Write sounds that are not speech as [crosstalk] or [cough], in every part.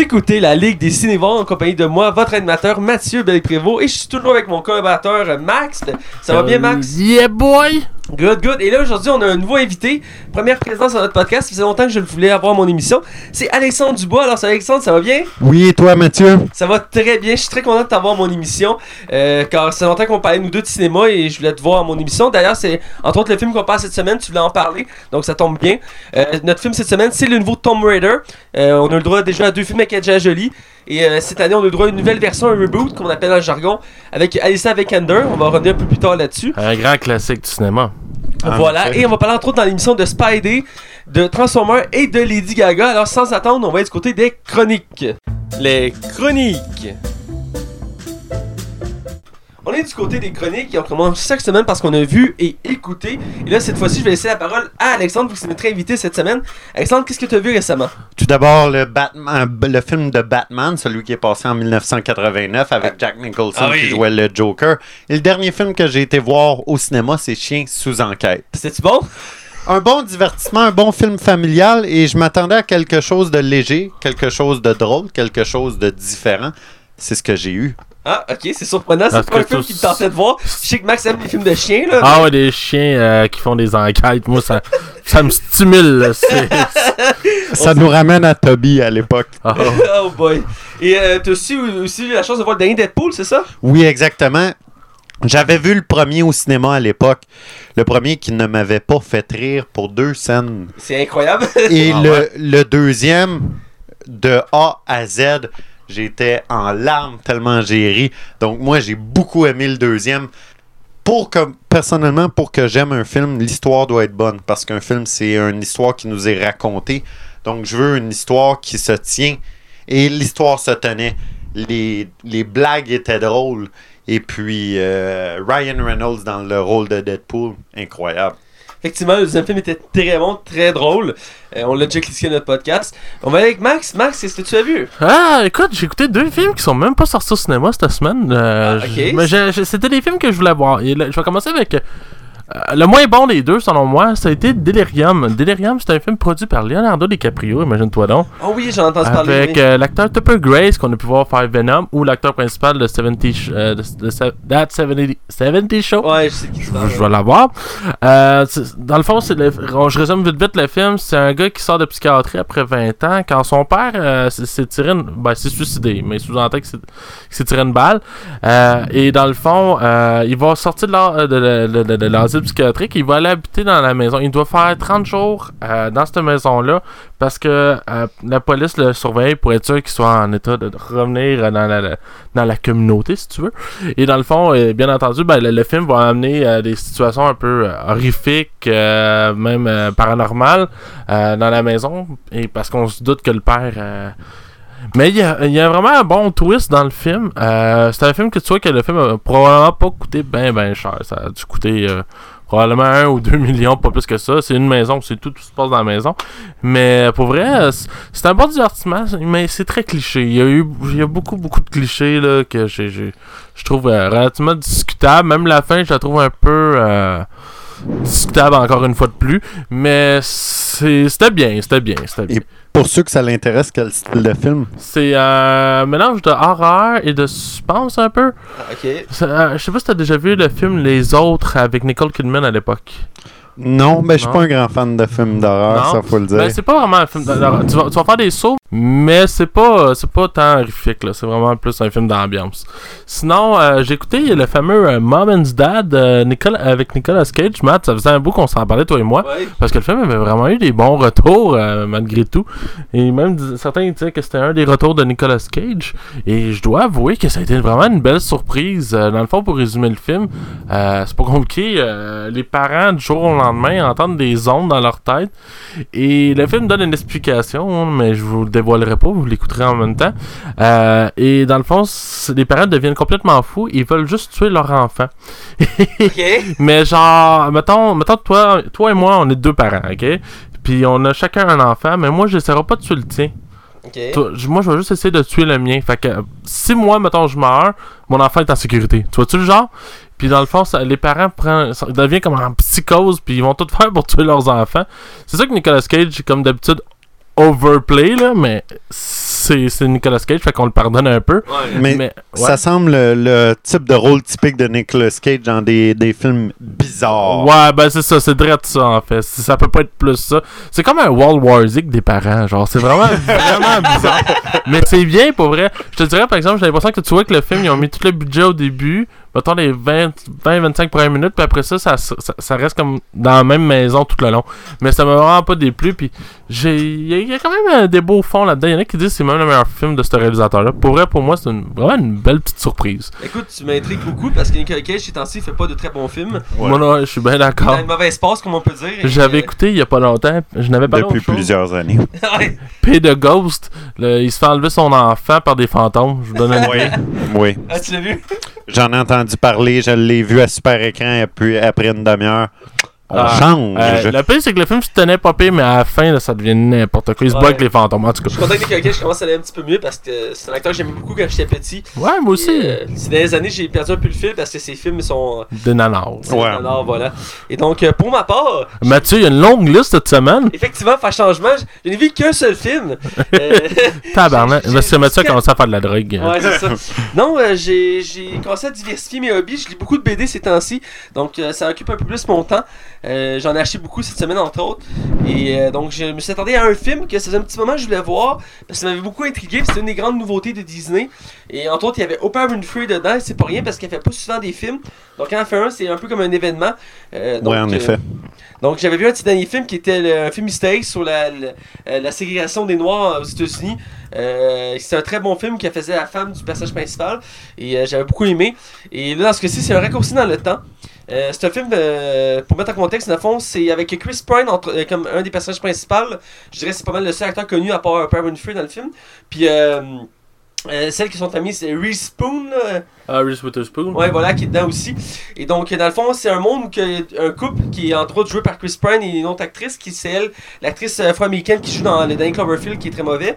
Écoutez la Ligue des Cinévores en compagnie de moi, votre animateur Mathieu Belprévost, et je suis toujours avec mon collaborateur euh, Max. Ça va bien, Max? Yeah, boy! Good, good. Et là, aujourd'hui, on a un nouveau invité. Première présence sur notre podcast. Ça faisait longtemps que je le voulais avoir mon émission. C'est Alexandre Dubois. Alors, c'est Alexandre, ça va bien? Oui, et toi, Mathieu? Ça va très bien. Je suis très content de t'avoir mon émission. Euh, car c'est longtemps qu'on parlait, nous deux, de cinéma et je voulais te voir à mon émission. D'ailleurs, c'est entre autres le film qu'on parle cette semaine. Tu voulais en parler. Donc, ça tombe bien. Euh, notre film cette semaine, c'est le nouveau Tomb Raider. Euh, on a le droit déjà à deux films avec Edja Jolie. Et euh, cette année, on a le droit à une nouvelle version, un reboot, comme on appelle dans le jargon, avec Alicia Vikander. On va revenir un peu plus tard là-dessus. Un grand classique du cinéma. Ah, voilà, et on va parler entre autres dans l'émission de Spidey, de Transformers et de Lady Gaga. Alors sans attendre, on va être du côté des chroniques. Les chroniques. On est du côté des chroniques et on commence chaque semaine parce qu'on a vu et écouté. Et là, cette fois-ci, je vais laisser la parole à Alexandre, vous c'est notre invité cette semaine. Alexandre, qu'est-ce que tu as vu récemment? Tout d'abord, le, Batman, le film de Batman, celui qui est passé en 1989 avec Jack Nicholson Ah oui. qui jouait le Joker. Et le dernier film que j'ai été voir au cinéma, c'est Chien sous enquête. C'était-tu bon? Un bon divertissement, un bon film familial et je m'attendais à quelque chose de léger, quelque chose de drôle, quelque chose de différent. C'est ce que j'ai eu. Ah, ok, c'est surprenant. C'est pas un film qui me tentait de voir. Je sais que Max aime les films de chiens, là. Ah ouais, des chiens euh, qui font des enquêtes. Moi, ça, ça me stimule. là. [laughs] Ça nous ramène à Toby à l'époque. Ah, oh boy. Et euh, t'as aussi, aussi eu la chance de voir le dernier Deadpool, c'est ça? Oui, exactement. J'avais vu le premier au cinéma à l'époque. Le premier qui ne m'avait pas fait rire pour deux scènes. C'est incroyable. Et [laughs] Ah le, ouais. le deuxième, de A à Z, j'étais en larmes tellement j'ai ri. Donc moi, j'ai beaucoup aimé le deuxième. Pour que, personnellement, pour que j'aime un film, l'histoire doit être bonne. Parce qu'un film, c'est une histoire qui nous est racontée. Donc je veux une histoire qui se tient. Et l'histoire se tenait. Les, blagues étaient drôles. Et puis euh, Ryan Reynolds dans le rôle de Deadpool, incroyable. Effectivement, le deuxième film était très bon, très drôle. Euh, on l'a déjà dans notre podcast. On va aller avec Max. Max, qu'est-ce que tu as vu? Ah, écoute, j'ai écouté deux films qui sont même pas sortis au cinéma cette semaine. Euh, Ah, ok. mais c'était des films que je voulais voir. Et là, je vais commencer avec. Euh, le moins bon des deux, selon moi, ça a été Delirium. Delirium, c'est un film produit par Leonardo DiCaprio, imagine-toi donc. Oh oui, j'en ai entendu parler. Avec euh, l'acteur Tupper Grace qu'on a pu voir faire Venom ou l'acteur principal de 70 sh- euh, de, de se- That 70, 70 Show. Ouais, je sais qui Je, je vais l'avoir. Euh, dans le fond, c'est je résume vite vite le film. C'est un gars qui sort de psychiatrie après 20 ans quand son père s'est tiré une... ben, s'est suicidé, mais sous-entend qu'il s'est tiré une balle. Et dans le fond, il va sortir de l'as- psychiatrique. Il va aller habiter dans la maison. Il doit faire 30 jours euh, dans cette maison-là parce que euh, la police le surveille pour être sûr qu'il soit en état de revenir dans la, dans la communauté, si tu veux. Et dans le fond, euh, bien entendu, ben, le, film va amener des situations un peu horrifiques, même paranormales, dans la maison. Et parce qu'on se doute que le père. Euh, Mais il y, a, il y a vraiment un bon twist dans le film. Euh, c'est un film que tu vois que le film a probablement pas coûté bien ben cher. Ça a dû coûter euh, probablement 1 ou 2 [laughs] millions, pas plus que ça. C'est une maison, c'est tout, tout se passe dans la maison. Mais pour vrai, euh, c'est- un bon divertissement, mais c'est très cliché. Il y a eu il y a beaucoup, beaucoup de clichés là, que j'ai, je trouve euh, relativement discutable. Même la fin, je la trouve un peu euh, discutable encore une fois de plus. Mais c'est- c'était bien, c'était bien, c'était bien. Et Pour ceux que ça l'intéresse, quel style de film C'est un mélange de horreur et de suspense un peu. Ah, ok. Euh, je sais pas si t'as déjà vu le film Les Autres avec Nicole Kidman à l'époque. Non, mais je suis pas un grand fan de films d'horreur, ça faut le dire. Ben, c'est pas vraiment un film d'horreur. Tu vas, tu vas faire des sauts, mais c'est pas, c'est pas tant horrifique. Là. C'est vraiment plus un film d'ambiance. Sinon, euh, j'ai écouté le fameux euh, Mom and Dad euh, Nicole, avec Nicolas Cage. Matt, ça faisait un bout qu'on s'en parlait, toi et moi. Ouais. Parce que le film avait vraiment eu des bons retours, euh, malgré tout. Et même certains disaient que c'était un des retours de Nicolas Cage. Et je dois avouer que ça a été vraiment une belle surprise. Euh, dans le fond, pour résumer le film, euh, c'est pas compliqué. Euh, les parents, du jour au lendemain, entendent des ondes dans leur tête. Et le film donne une explication, mais je vous le dévoilerai pas, vous l'écouterez en même temps. Euh, et dans le fond, les parents deviennent complètement fous. Ils veulent juste tuer leur enfant. [laughs] Mais genre, mettons, mettons toi, toi et moi, on est deux parents, ok? Puis on a chacun un enfant, mais moi, j'essaierai pas de tuer le tien. Ok. Toi, j- moi, je vais juste essayer de tuer le mien. Fait que si moi, mettons, je meurs, mon enfant est en sécurité. Tu vois-tu le genre? Puis dans le fond, les parents prennent, ça devient comme en psychose, puis ils vont tout [laughs] faire pour tuer leurs enfants. C'est ça que Nicolas Cage, comme d'habitude, overplay, là, mais c'est c'est Nicolas Cage, fait qu'on le pardonne un peu. Ouais. Mais, Mais, ça semble le, le type de rôle typique de Nicolas Cage dans des, des films bizarres. Ouais, ben c'est ça, c'est direct ça en fait. C'est- Ça peut pas être plus ça. C'est comme un World War Z des parents, genre c'est vraiment [laughs] vraiment bizarre. Mais c'est bien pour vrai. Je te dirais par exemple, j'ai l'impression que tu vois que le film ils ont mis tout le budget au début, mettons les 20 20 25 premières minutes puis après ça ça, ça ça reste comme dans la même maison tout le long. Mais ça m'a vraiment pas déplu puis j'ai il y, a- il y a quand même des beaux fonds là-dedans. Il y en a qui disent que c'est même le meilleur film de ce réalisateur là. Pour vrai pour moi, c'est une, vraiment une belle petite surprise. Écoute, tu m'intrigues beaucoup parce que Nicolas Cage, ces temps-ci, fait pas de très bons films. Ouais. Moi là, je suis bien Il a d'accord. une mauvaise passe, comme on peut dire. J'avais euh, écouté il y a pas longtemps, je n'avais pas Depuis plusieurs années. [laughs] P de Ghost, le- il se fait enlever son enfant par des fantômes. Je vous donne un Oui, oui. Ah, tu l'as vu? J'en ai entendu parler, je l'ai vu à super écran et puis après une demi-heure. On Ah, change. Euh, le pire, c'est que le film se tenait pas pire, mais à la fin, là, ça devient n'importe quoi. Il se Ouais. avec les fantômes, en tout Je suis content que Nicolas Cage commence à aller un petit peu mieux parce que c'est un acteur que j'aimais beaucoup quand j'étais petit. Ouais, moi aussi. Euh, ces dernières années, j'ai perdu un peu le fil parce que ses films sont. Des nanars. Ouais. Voilà. Et donc, euh, pour ma part, Mathieu, il y a une longue liste cette semaine. effectivement, faire changement, je n'ai vu qu'un seul film. [laughs] Euh, Tabarnak. Parce que Mathieu a commencé à faire de la drogue. Ouais, c'est ça. Non, euh, j'ai j'ai commencé à diversifier mes hobbies. Je lis beaucoup de BD ces temps-ci. Donc, euh, ça occupe un peu plus mon temps. Euh, J'en ai acheté beaucoup cette semaine, entre autres. Et euh, donc, je me suis attendu à un film que ça faisait un petit moment que je voulais voir. Parce que ça m'avait beaucoup intrigué. C'était une des grandes nouveautés de Disney. Et entre autres, il y avait Oprah Winfrey dedans. et C'est pas rien parce qu'elle fait pas souvent des films. Donc, quand elle fait un, c'est un peu comme un événement. Euh, donc, Ouais, en euh, effet. donc j'avais vu un petit dernier film qui était le- un film historique sur la, la, la ségrégation des Noirs aux États-Unis. Euh, c'est un très bon film qui faisait la femme du personnage principal et euh, j'avais beaucoup aimé. Et là dans ce cas-ci c'est un raccourci dans le temps. Euh, c'est un film euh, pour mettre en contexte dans le fond c'est avec Chris Pine euh, comme un des personnages principaux. Je dirais que c'est pas mal le seul acteur connu à part Oprah Winfrey dans le film. Puis celle qui sont familles c'est Reese Spoon. Ah, Reese Witherspoon. Ouais, voilà, qui est dedans aussi. Et donc, dans le fond, c'est un monde a un couple qui est entre autres joué par Chris Pine et une autre actrice, qui c'est elle, l'actrice afro-américaine qui joue dans le Danny Cloverfield, qui est très mauvais,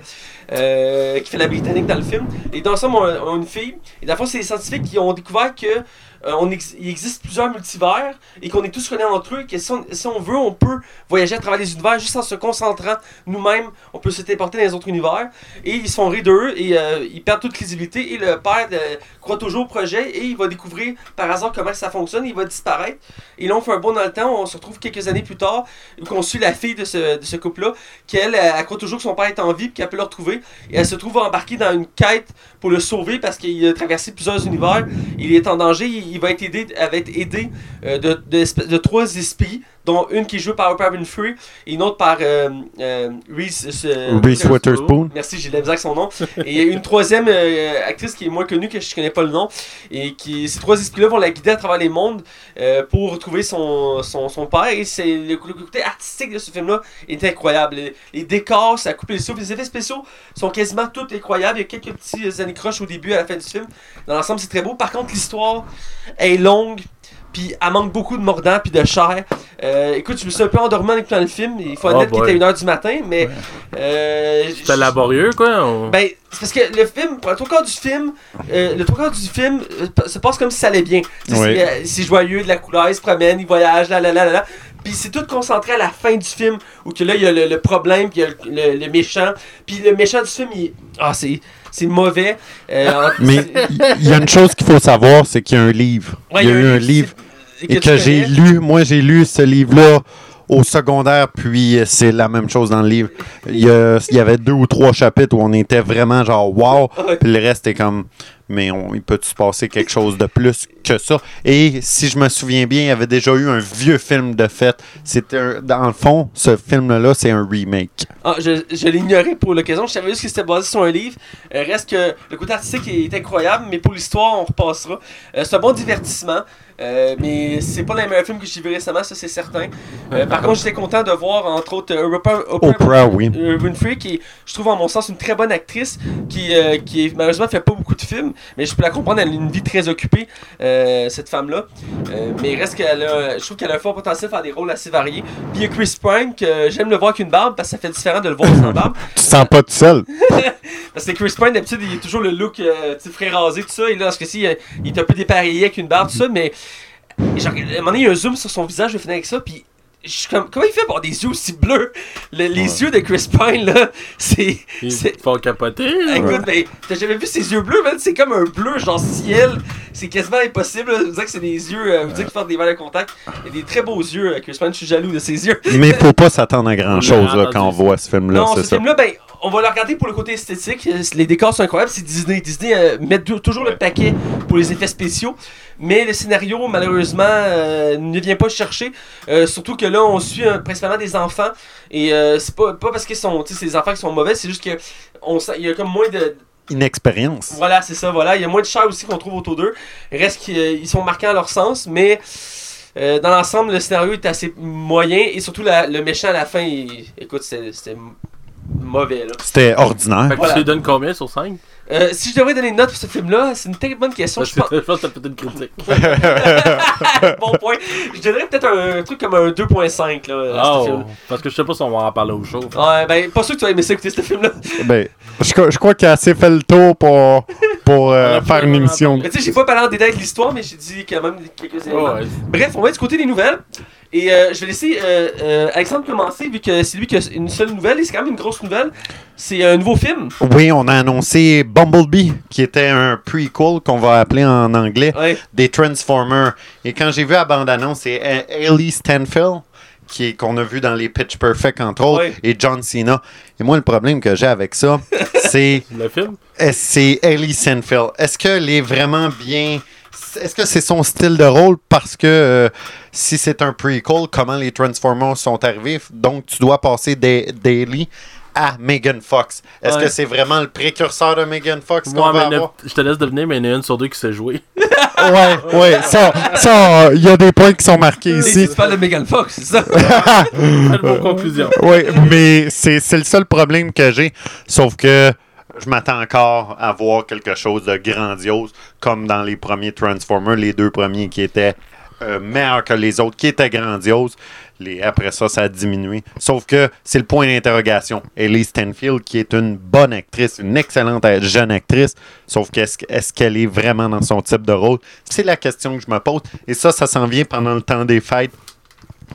euh, qui fait la britannique dans le film. Et dans ça, on on a une fille. Et dans le fond, c'est les scientifiques qui ont découvert que euh, on existe plusieurs multivers et qu'on est tous reliés entre eux. Et que si on, si on veut, on peut voyager à travers les univers juste en se concentrant nous-mêmes. On peut se téléporter dans les autres univers. Et ils se font rire d'eux et euh, ils perdent toute crédibilité. Et le père euh, croit toujours projet et il va découvrir par hasard comment ça fonctionne. Il va disparaître. Et là, on fait un bond dans le temps. On se retrouve quelques années plus tard où on suit la fille de ce, de ce couple-là, qu'elle, elle, elle croit toujours que son père est en vie et qu'elle peut le retrouver. Et elle se trouve embarquée dans une quête pour le sauver parce qu'il a traversé plusieurs univers. Il est en danger. Il, va être aidé, elle va être aidé euh, de, de trois esprits, dont une qui est jouée par Oprah Winfrey et une autre par euh, euh, Reese, euh, Reese Witherspoon. Merci, j'ai de la misère avec son nom. Et une troisième euh, actrice qui est moins connue, que je connais pas le nom. Et qui, ces trois esprits-là vont la guider à travers les mondes pour retrouver son, son, son père. Et c'est le, côté artistique de ce film-là est incroyable. Les, les décors, ça coupe les souffles. Les effets spéciaux sont quasiment tous incroyables. Il y a quelques petits anicroches au début et à la fin du film. Dans l'ensemble, c'est très beau. Par contre, l'histoire est longue. Puis elle manque beaucoup de mordant puis de chair. Euh, écoute, je me suis un peu endormi en écoutant le film. Il faut Oh admettre qu'il était 1h du matin, mais. Euh, C'était laborieux, quoi. ben, c'est parce que le film, pour le trois quarts du film, euh, le trois quarts du film euh, se passe comme si ça allait bien. Oui. C'est, euh, joyeux, de la couleur, ils se promènent, ils voyagent, là, là, là, là, là. Puis c'est tout concentré à la fin du film, où que là, il y a le, le problème, puis il y a le, le- le méchant. Puis le méchant du film, il Ah, c'est, c'est mauvais. Euh, Mais il il y a une chose qu'il faut savoir, c'est qu'il y a un livre. Ouais, il y a eu un livre tu que j'ai lu. Moi, j'ai lu ce livre-là au secondaire, puis euh, c'est la même chose dans le livre. Il y, a- il y avait deux ou trois chapitres où on était vraiment genre wow, [laughs] puis le reste est comme mais on, il peut se passer quelque chose de plus que ça? Et si je me souviens bien, il y avait déjà eu un vieux film de fête. C'était dans le fond, ce film-là, c'est un remake. Ah, je, je l'ignorais pour l'occasion. Je savais juste que c'était basé sur un livre. Euh, reste que le côté artistique est incroyable, mais pour l'histoire, on repassera. Euh, c'est un bon divertissement, euh, mais c'est pas les meilleurs films que j'ai vu récemment, ça c'est certain. Euh, par contre, j'étais content de voir, entre autres, euh, Oprah, Oprah- Oprah, oui. Winfrey, qui est, je trouve, en mon sens, une très bonne actrice, qui, euh, qui est, malheureusement fait pas beaucoup de films, mais je peux la comprendre, elle a une vie très occupée, cette femme-là. Mais il reste qu'elle a, je trouve qu'elle a un fort potentiel de faire des rôles assez variés. Puis il y a Chris Pine, que j'aime le voir avec une barbe, parce que ça fait différent de le voir sans [laughs] barbe. Tu sens pas tout seul. [laughs] Parce que Chris Pine, d'habitude, il a toujours le look, tu frais rasé, tout ça. Et là, dans ce cas-ci, il, il est un peu dépareillé avec une barbe, tout ça. Mais, genre, à un moment donné, il y a un zoom sur son visage, je vais finir avec ça. Puis, je suis comme, comment il fait pour avoir des yeux aussi bleus? Le- les yeux de Chris Pine, là, [laughs] c'est. Ils c'est- font capoter. là. Écoute, mais t'as jamais vu ses yeux bleus, man? C'est comme un bleu, genre ciel. C'est quasiment impossible. Là. Vous dire que c'est des yeux, euh, vous dire qu'il porte des verres de contact. Il a des très beaux yeux, euh, Chris Pine. Je suis jaloux de ses yeux. Mais faut pas s'attendre à grand chose là, quand on voit ce film-là, non, c'est ce ça. film-là, ben, on va le regarder pour le côté esthétique. Euh, Les décors sont incroyables. C'est Disney. Disney euh, met tou- toujours le paquet pour les effets spéciaux. Mais le scénario, malheureusement, euh, ne vient pas chercher. Euh, surtout que là, on suit euh, principalement des enfants. Et euh, c'est pas, pas parce qu'ils sont, tu sais, c'est des enfants qui sont mauvais. C'est juste que on sent- il y a comme moins de, Inexpérience. Voilà, c'est ça, voilà. Il y a moins de chair aussi qu'on trouve autour d'eux. Reste qu'ils sont marquants à leur sens, mais euh, dans l'ensemble, le scénario est assez moyen et surtout la- le méchant à la fin, il- écoute, c'était mauvais. Là. C'était ordinaire. Fait que Voilà. tu lui donnes combien sur 5 Euh, si je devrais donner une note pour ce film-là, c'est une très bonne question. Je pense. je pense que peut-être une critique. [laughs] bon point. Je donnerais peut-être un, truc comme un 2.5 là, à ce Oh, film. parce que je sais pas si on va en parler au show. Ouais, ben, pas sûr que tu vas aimer ça écouter ce film-là. Ben, je, crois- je crois qu'il a assez fait le tour pour, pour euh, faire une émission. Tu sais, j'ai pas parlé en détail de l'histoire, mais j'ai dit quand même quelques éléments. Ouais. Bref, on va être du côté des nouvelles. Et euh, je vais laisser euh, euh, Alexandre commencer, vu que c'est lui qui a une seule nouvelle, et c'est quand même une grosse nouvelle. C'est un nouveau film. Oui, on a annoncé Bumblebee, qui était un prequel qu'on va appeler en anglais Ouais. des Transformers. Et quand j'ai vu la bande-annonce, c'est Hailey Stanfield, qui est- qu'on a vu dans les Pitch Perfect, entre autres, Ouais. et John Cena. Et moi, le problème que j'ai avec ça, [laughs] c'est Le film? Est- c'est Hailey Stanfield. Est-ce qu'elle est vraiment bien... Est-ce que c'est son style de rôle? Parce que euh, si c'est un prequel, comment les Transformers sont arrivés? Donc, tu dois passer des Daily à Megan Fox. Est-ce Ouais. que c'est vraiment le précurseur de Megan Fox qu'on Moi, va mais ne- avoir? je te laisse deviner, mais il y en a une sur deux qui sait jouer. [laughs] Ouais, ouais, ça, ça, il y a des points qui sont marqués ici. Tu parles de Megan Fox, c'est ça? [laughs] Quelle bonne conclusion. Oui, mais c'est c'est le seul problème que j'ai. Sauf que je m'attends encore à voir quelque chose de grandiose, comme dans les premiers Transformers, les deux premiers qui étaient euh, meilleurs que les autres, qui étaient grandioses. Les, après ça, ça a diminué. Sauf que c'est le point d'interrogation. Ellie Stanfield, qui est une bonne actrice, une excellente jeune actrice, sauf qu'est-ce est-ce qu'elle est vraiment dans son type de rôle? C'est la question que je me pose. Et ça, ça s'en vient pendant le temps des fêtes.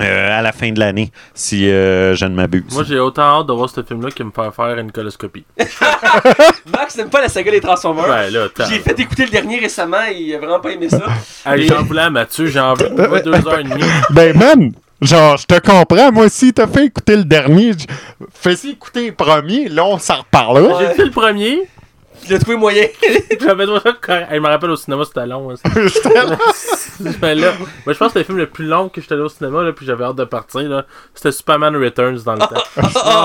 Euh, à la fin de l'année, si euh, je ne m'abuse. Moi, j'ai autant hâte de voir ce film-là que me faire faire une coloscopie. [laughs] Max n'aime pas la saga des Transformers. T'as. J'ai fait écouter le dernier récemment et il a vraiment pas aimé ça. [laughs] Hey, j'en voulais à Mathieu, j'en veux moi, deux heures et demie. [laughs] Ben, man, genre, je te comprends. Moi aussi, t'as fait écouter le dernier. Fais-y écouter le premier. Là, on s'en reparlera. J'ai fait le premier, Il a trouvé moyen. [laughs] j'avais trouvé ça correct. Je me rappelle au cinéma, c'était long. hein. [laughs] Mais là, [laughs] moi, je pense que le film le plus long que j'étais allé au cinéma, là, puis j'avais hâte de partir, là, c'était Superman Returns dans le temps.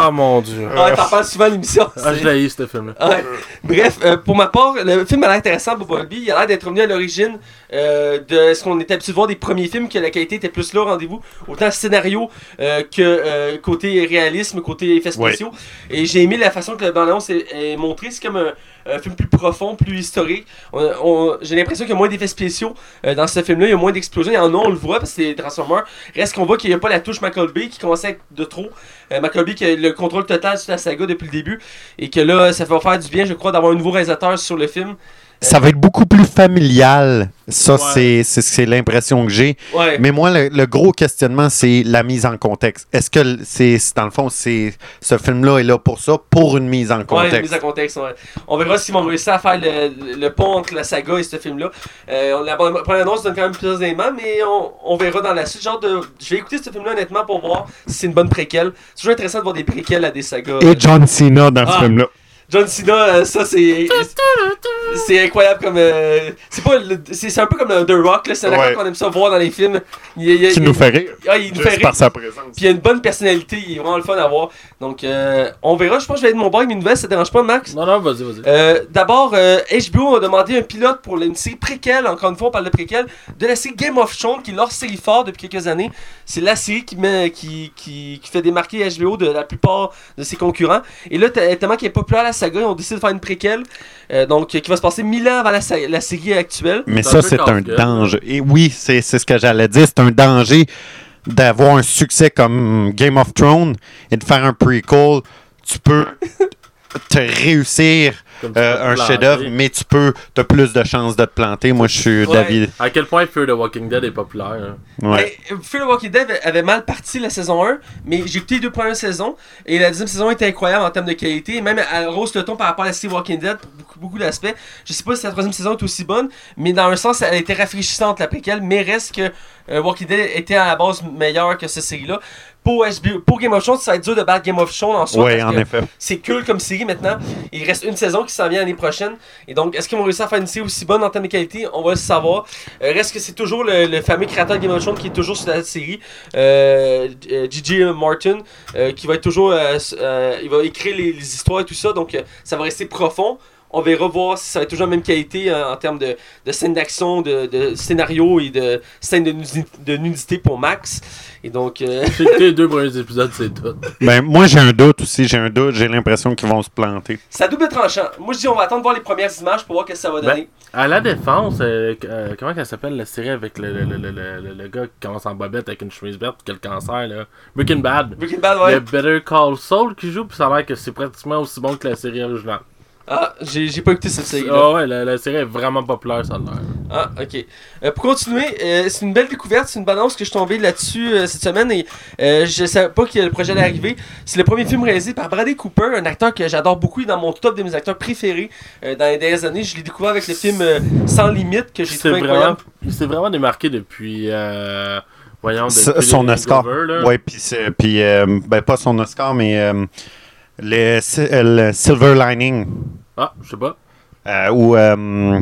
Oh mon dieu. Ouais, t'en parles souvent à l'émission. Ah, je l'ai eu, ce film-là. Ouais. Bref, euh, pour ma part, le film a l'air intéressant pour Bumblebee. Il a l'air d'être revenu à l'origine euh, de ce qu'on était habitué de voir des premiers films, que la qualité était plus là au rendez-vous, autant scénario euh, que euh, côté réalisme, côté effets Ouais. spéciaux. Et j'ai aimé la façon que le bande-annonce est, est montrée. C'est comme un, un film plus profond, plus historique. J'ai l'impression qu'il y a moins d'effets spéciaux euh, dans ce film-là. Il y a moins d'explosions. Il y en a, on le voit, parce que c'est Transformers. Reste qu'on voit qu'il n'y a pas la touche McColby qui commençait à être de trop. Euh, qui a le contrôle total sur la saga depuis le début. Et que là, ça va faire du bien, je crois, d'avoir un nouveau réalisateur sur le film. Ça va être beaucoup plus familial. Ça, Ouais. c'est- c'est c'est l'impression que j'ai. Ouais. Mais moi, le, le gros questionnement, c'est la mise en contexte. Est-ce que c'est c'est- dans le fond, c'est ce film-là est là pour ça, pour une mise en Ouais, contexte? mise en contexte, ouais. On verra s'ils vont réussir à faire le, le pont entre la saga et ce film-là. Euh, on- la première annonce donne quand même plusieurs éléments, mais on, on verra dans la suite. Genre de, je vais écouter ce film-là honnêtement pour voir si c'est une bonne préquelle. C'est toujours intéressant de voir des préquelles à des sagas. Et John Cena dans Ah. ce film-là. John Cena, euh, ça c'est. C'est incroyable comme. euh, c'est pas. C'est un peu comme The Rock, là. C'est un acteur Ouais. qu'on aime ça voir dans les films. Il, il- Qui il- nous fait rire. Ah, il nous fait rire. par sa présence. Puis il a une bonne personnalité, il est vraiment le fun à voir. Donc, euh, on verra. Je pense que je vais être mon bail, mes nouvelles, ça te dérange pas, Max? Non, non, vas-y, vas-y. Euh, D'abord, euh, HBO a demandé un pilote pour une série préquelle, encore une fois on parle de préquelle, de la série Game of Thrones, qui est leur série phare depuis quelques années. C'est la série qui, met, qui, qui, qui fait démarquer HBO de la plupart de ses concurrents. Et là, tellement qu'elle est populaire la saga, ils ont décidé de faire une préquelle, euh, donc qui va se passer mille ans avant la, sa- la série actuelle. Mais ça, c'est un danger. Et oui, c'est c'est ce que j'allais dire. C'est un danger d'avoir un succès comme Game of Thrones et de faire un prequel. Tu peux [laughs] te réussir euh, un chef-d'œuvre, mais tu peux, t'as plus de chances de te planter. Moi, je suis Ouais. David. À quel point Fear the Walking Dead est populaire. hein? Ouais. Mais, Fear the Walking Dead avait- mal parti la saison 1, mais j'ai écouté les deux premières saisons et la deuxième saison était incroyable en termes de qualité. Même elle rose le ton par rapport à la série Walking Dead pour beaucoup, beaucoup d'aspects. Je sais pas si la troisième saison est aussi bonne, mais dans un sens, elle était rafraîchissante la préquelle, mais reste que euh, Walking Dead était à la base meilleur que cette série-là. Pour, HBO, pour Game of Thrones, ça va être dur de battre Game of Thrones en soi. Parce en effet. C'est cool comme série maintenant. Il reste une saison qui s'en vient l'année prochaine. Et donc, est-ce qu'ils vont réussir à faire une série aussi bonne en termes de qualité? On va le savoir. Euh, reste que c'est toujours le, le fameux créateur de Game of Thrones qui est toujours sur la série, euh, Gigi Martin, euh, qui va être toujours. euh, s- il va écrire les, les histoires et tout ça. Donc, ça va rester profond. On verra voir si ça va être toujours la même qualité euh, en termes de, de scènes d'action, de, de scénario et de scènes de, nudi- de nudité pour Max. Et donc, euh, [laughs] les deux premiers épisodes, c'est tout. Ben, moi, j'ai un doute aussi. J'ai un doute. J'ai l'impression qu'ils vont se planter. c'est à double tranchant. Moi, je dis, on va attendre de voir les premières images pour voir ce que ça va Ben, donner. À la défense, euh, euh, comment elle s'appelle la série avec le, le, le, le, le- le gars qui commence en bobette avec une chemise verte qui a le cancer là? Breaking Bad. Breaking Bad, Il y ouais. a Better Call Saul qui joue, puis ça a l'air que c'est pratiquement aussi bon que la série originale. Ah, j'ai j'ai pas écouté cette série Ah ouais, la, la série est vraiment populaire, ça a l'air. Ah, ok. Euh, pour continuer, euh, c'est une belle découverte, c'est une balance que je suis tombé là-dessus euh, cette semaine et euh, je savais pas que le projet allait arriver. C'est le premier film réalisé par Bradley Cooper, un acteur que j'adore beaucoup, il est dans mon top de mes acteurs préférés euh, dans les dernières années. Je l'ai découvert avec le film euh, Sans limite que j'ai C'est trouvé vraiment, incroyable. il s'est vraiment démarqué depuis, euh, voyons, depuis son Oscar. Là. Ouais, puis, euh, ben, pas son Oscar, mais euh, le, euh, le Silver Lining. Ah, je sais pas. euh, ou euh,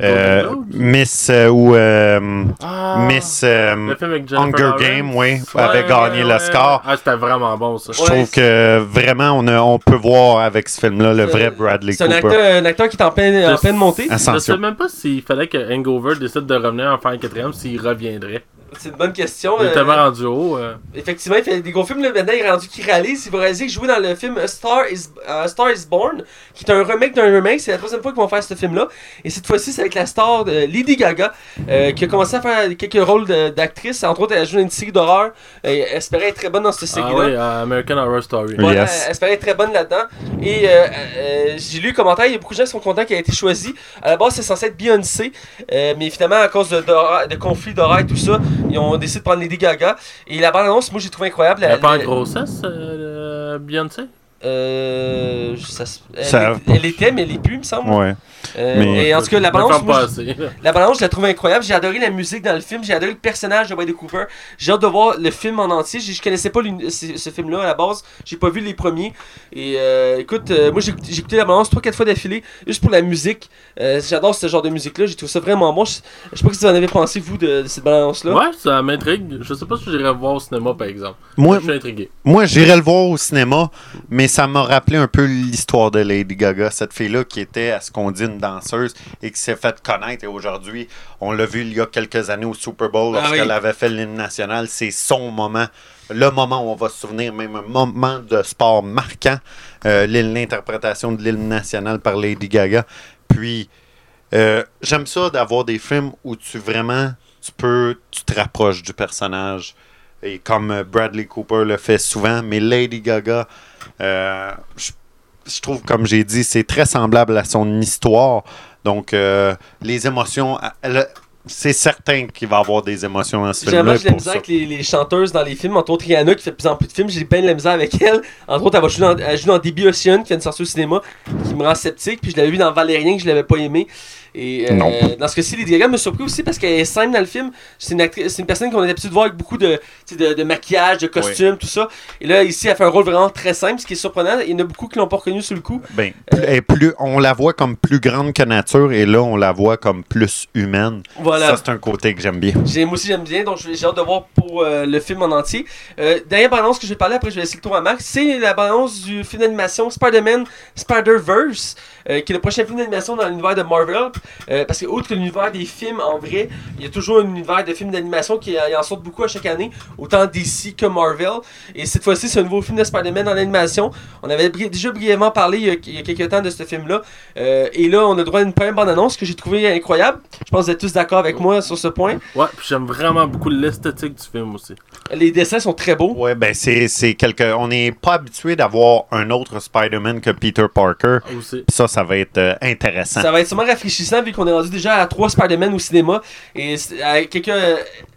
euh? Miss euh, ou euh, Ah, Miss euh, le Hunger. Game, oui, Ouais, avait ouais, gagné ouais, l'Oscar. Ah, c'était vraiment bon ça. Je trouve c'est- que vraiment on, a- on peut voir avec ce film-là le C'est- vrai Bradley C'est un Cooper. acteur, un acteur qui est en pleine, en Je- pleine montée. Je sais même pas s'il fallait que Hangover décide de revenir en faire un quatrième, s'il reviendrait. C'est une bonne question. Il est euh, tellement rendu haut. euh. Effectivement, il fait des gros films. Là, maintenant, il est rendu qu'il réalise. Il va réaliser qu'il jouait dans le film A Star is, A Star is Born, qui est un remake d'un remake. C'est la troisième fois qu'ils vont faire ce film-là. Et cette fois-ci, c'est avec la star de Lady Gaga, euh, qui a commencé à faire quelques rôles d'actrice. Entre autres, elle a joué dans une série d'horreur. Elle espérait être très bonne dans cette Ah série-là. oui, American Horror Story. Ouais, Yes. elle espérait être très bonne là-dedans. Et euh, euh, j'ai lu les commentaires, il y a beaucoup de gens qui sont contents qu'elle ait été choisie. À la base, c'est censé être Beyoncé, euh, mais finalement, à cause de, de, de conflits d'horaire et tout ça, ils ont décidé de prendre Lady Gaga. Et la bande-annonce, moi, j'ai trouvé incroyable. Elle La- est pas en grossesse, euh, Beyoncé? Euh, ça elle, Ça- est- elle était, mais elle est plus, il me semble. Ouais. Euh, Mais- et en tout cas, la balance, moi, je- la balance, je la trouve incroyable. J'ai adoré la musique dans le film. J'ai adoré le personnage de Bradley Cooper. J'ai hâte de voir le film en entier. J'ai- Je connaissais pas ce, film-là à la base. J'ai pas vu les premiers. Et euh, écoute, euh, moi j'ai écouté- j'ai écouté la balance 3-4 fois d'affilée juste pour la musique. Euh, J'adore ce genre de musique-là. J'ai trouvé ça vraiment bon. Je, je sais pas ce que vous en avez pensé, vous, de, de cette balance-là. Ouais, ça m'intrigue. Je sais pas si j'irais voir au cinéma, par exemple. Moi, Je suis intrigué. Moi, j'irais le voir au cinéma, mais ça m'a rappelé un peu l'histoire de Lady Gaga, cette fille-là qui était, à ce qu'on dit, une danseuse et qui s'est fait connaître. Et aujourd'hui, on l'a vu il y a quelques années au Super Bowl Ah lorsqu'elle oui. avait fait l'hymne national. C'est son moment, le moment où on va se souvenir, même un moment de sport marquant, euh, l'interprétation de l'hymne national par Lady Gaga. Puis, euh, j'aime ça d'avoir des films où tu vraiment, tu peux, tu te rapproches du personnage. Et comme euh, Bradley Cooper le fait souvent, mais Lady Gaga, euh, je, je trouve, comme j'ai dit, c'est très semblable à son histoire. Donc, euh, les émotions, c'est certain qu'il va avoir des émotions dans ce j'ai de la misère avec les, les chanteuses dans les films. Entre autres, Rihanna qui fait de plus en plus de films. J'ai bien de la misère avec [laughs] elle. Entre autres, elle, va jouer dans, elle joue dans DB Ocean qui vient de sortir au cinéma, qui me rend sceptique. Puis je l'avais vu dans Valérien que je l'avais pas aimé. Et euh, Non. dans ce cas-ci, Lady Gaga me surpris aussi parce qu'elle est simple dans le film. C'est une, actrice- c'est une personne qu'on a l'habitude de voir avec beaucoup de, de, de maquillage, de costumes, tout ça. Et là, ici, elle fait un rôle vraiment très simple, ce qui est surprenant. Il y en a beaucoup qui l'ont pas reconnu sur le coup. Ben, elle est plus, on la voit comme plus grande que nature et là, on la voit comme plus humaine. Voilà. Ça, c'est un côté que j'aime bien. J'ai, moi aussi j'aime bien, donc j'ai j'ai hâte de voir pour euh, le film en entier. Euh, dernière balance que je vais parler, après je vais laisser le tour à Max, c'est la balance du film d'animation Spider-Man Spider-Verse, euh, qui est le prochain film d'animation dans l'univers de Marvel. Euh, parce que, outre l'univers des films en vrai, il y a toujours un univers de films d'animation qui il en sort beaucoup à chaque année, autant DC que Marvel. Et cette fois-ci, c'est un nouveau film de Spider-Man en animation. On avait bri- déjà brièvement parlé il y a, il y a quelques temps de ce film-là. Euh, et là, on a droit à une première bande-annonce que j'ai trouvé incroyable. Je pense que vous êtes tous d'accord avec moi sur ce point. Ouais, puis j'aime vraiment beaucoup l'esthétique du film aussi. Les dessins sont très beaux. Ouais, ben c'est c'est quelque. On n'est pas habitué d'avoir un autre Spider-Man que Peter Parker. Aussi. Puis ça, ça va être euh, intéressant. Ça va être sûrement rafraîchissant vu qu'on est rendu déjà à trois Spider-Man au cinéma. Et quelqu'un,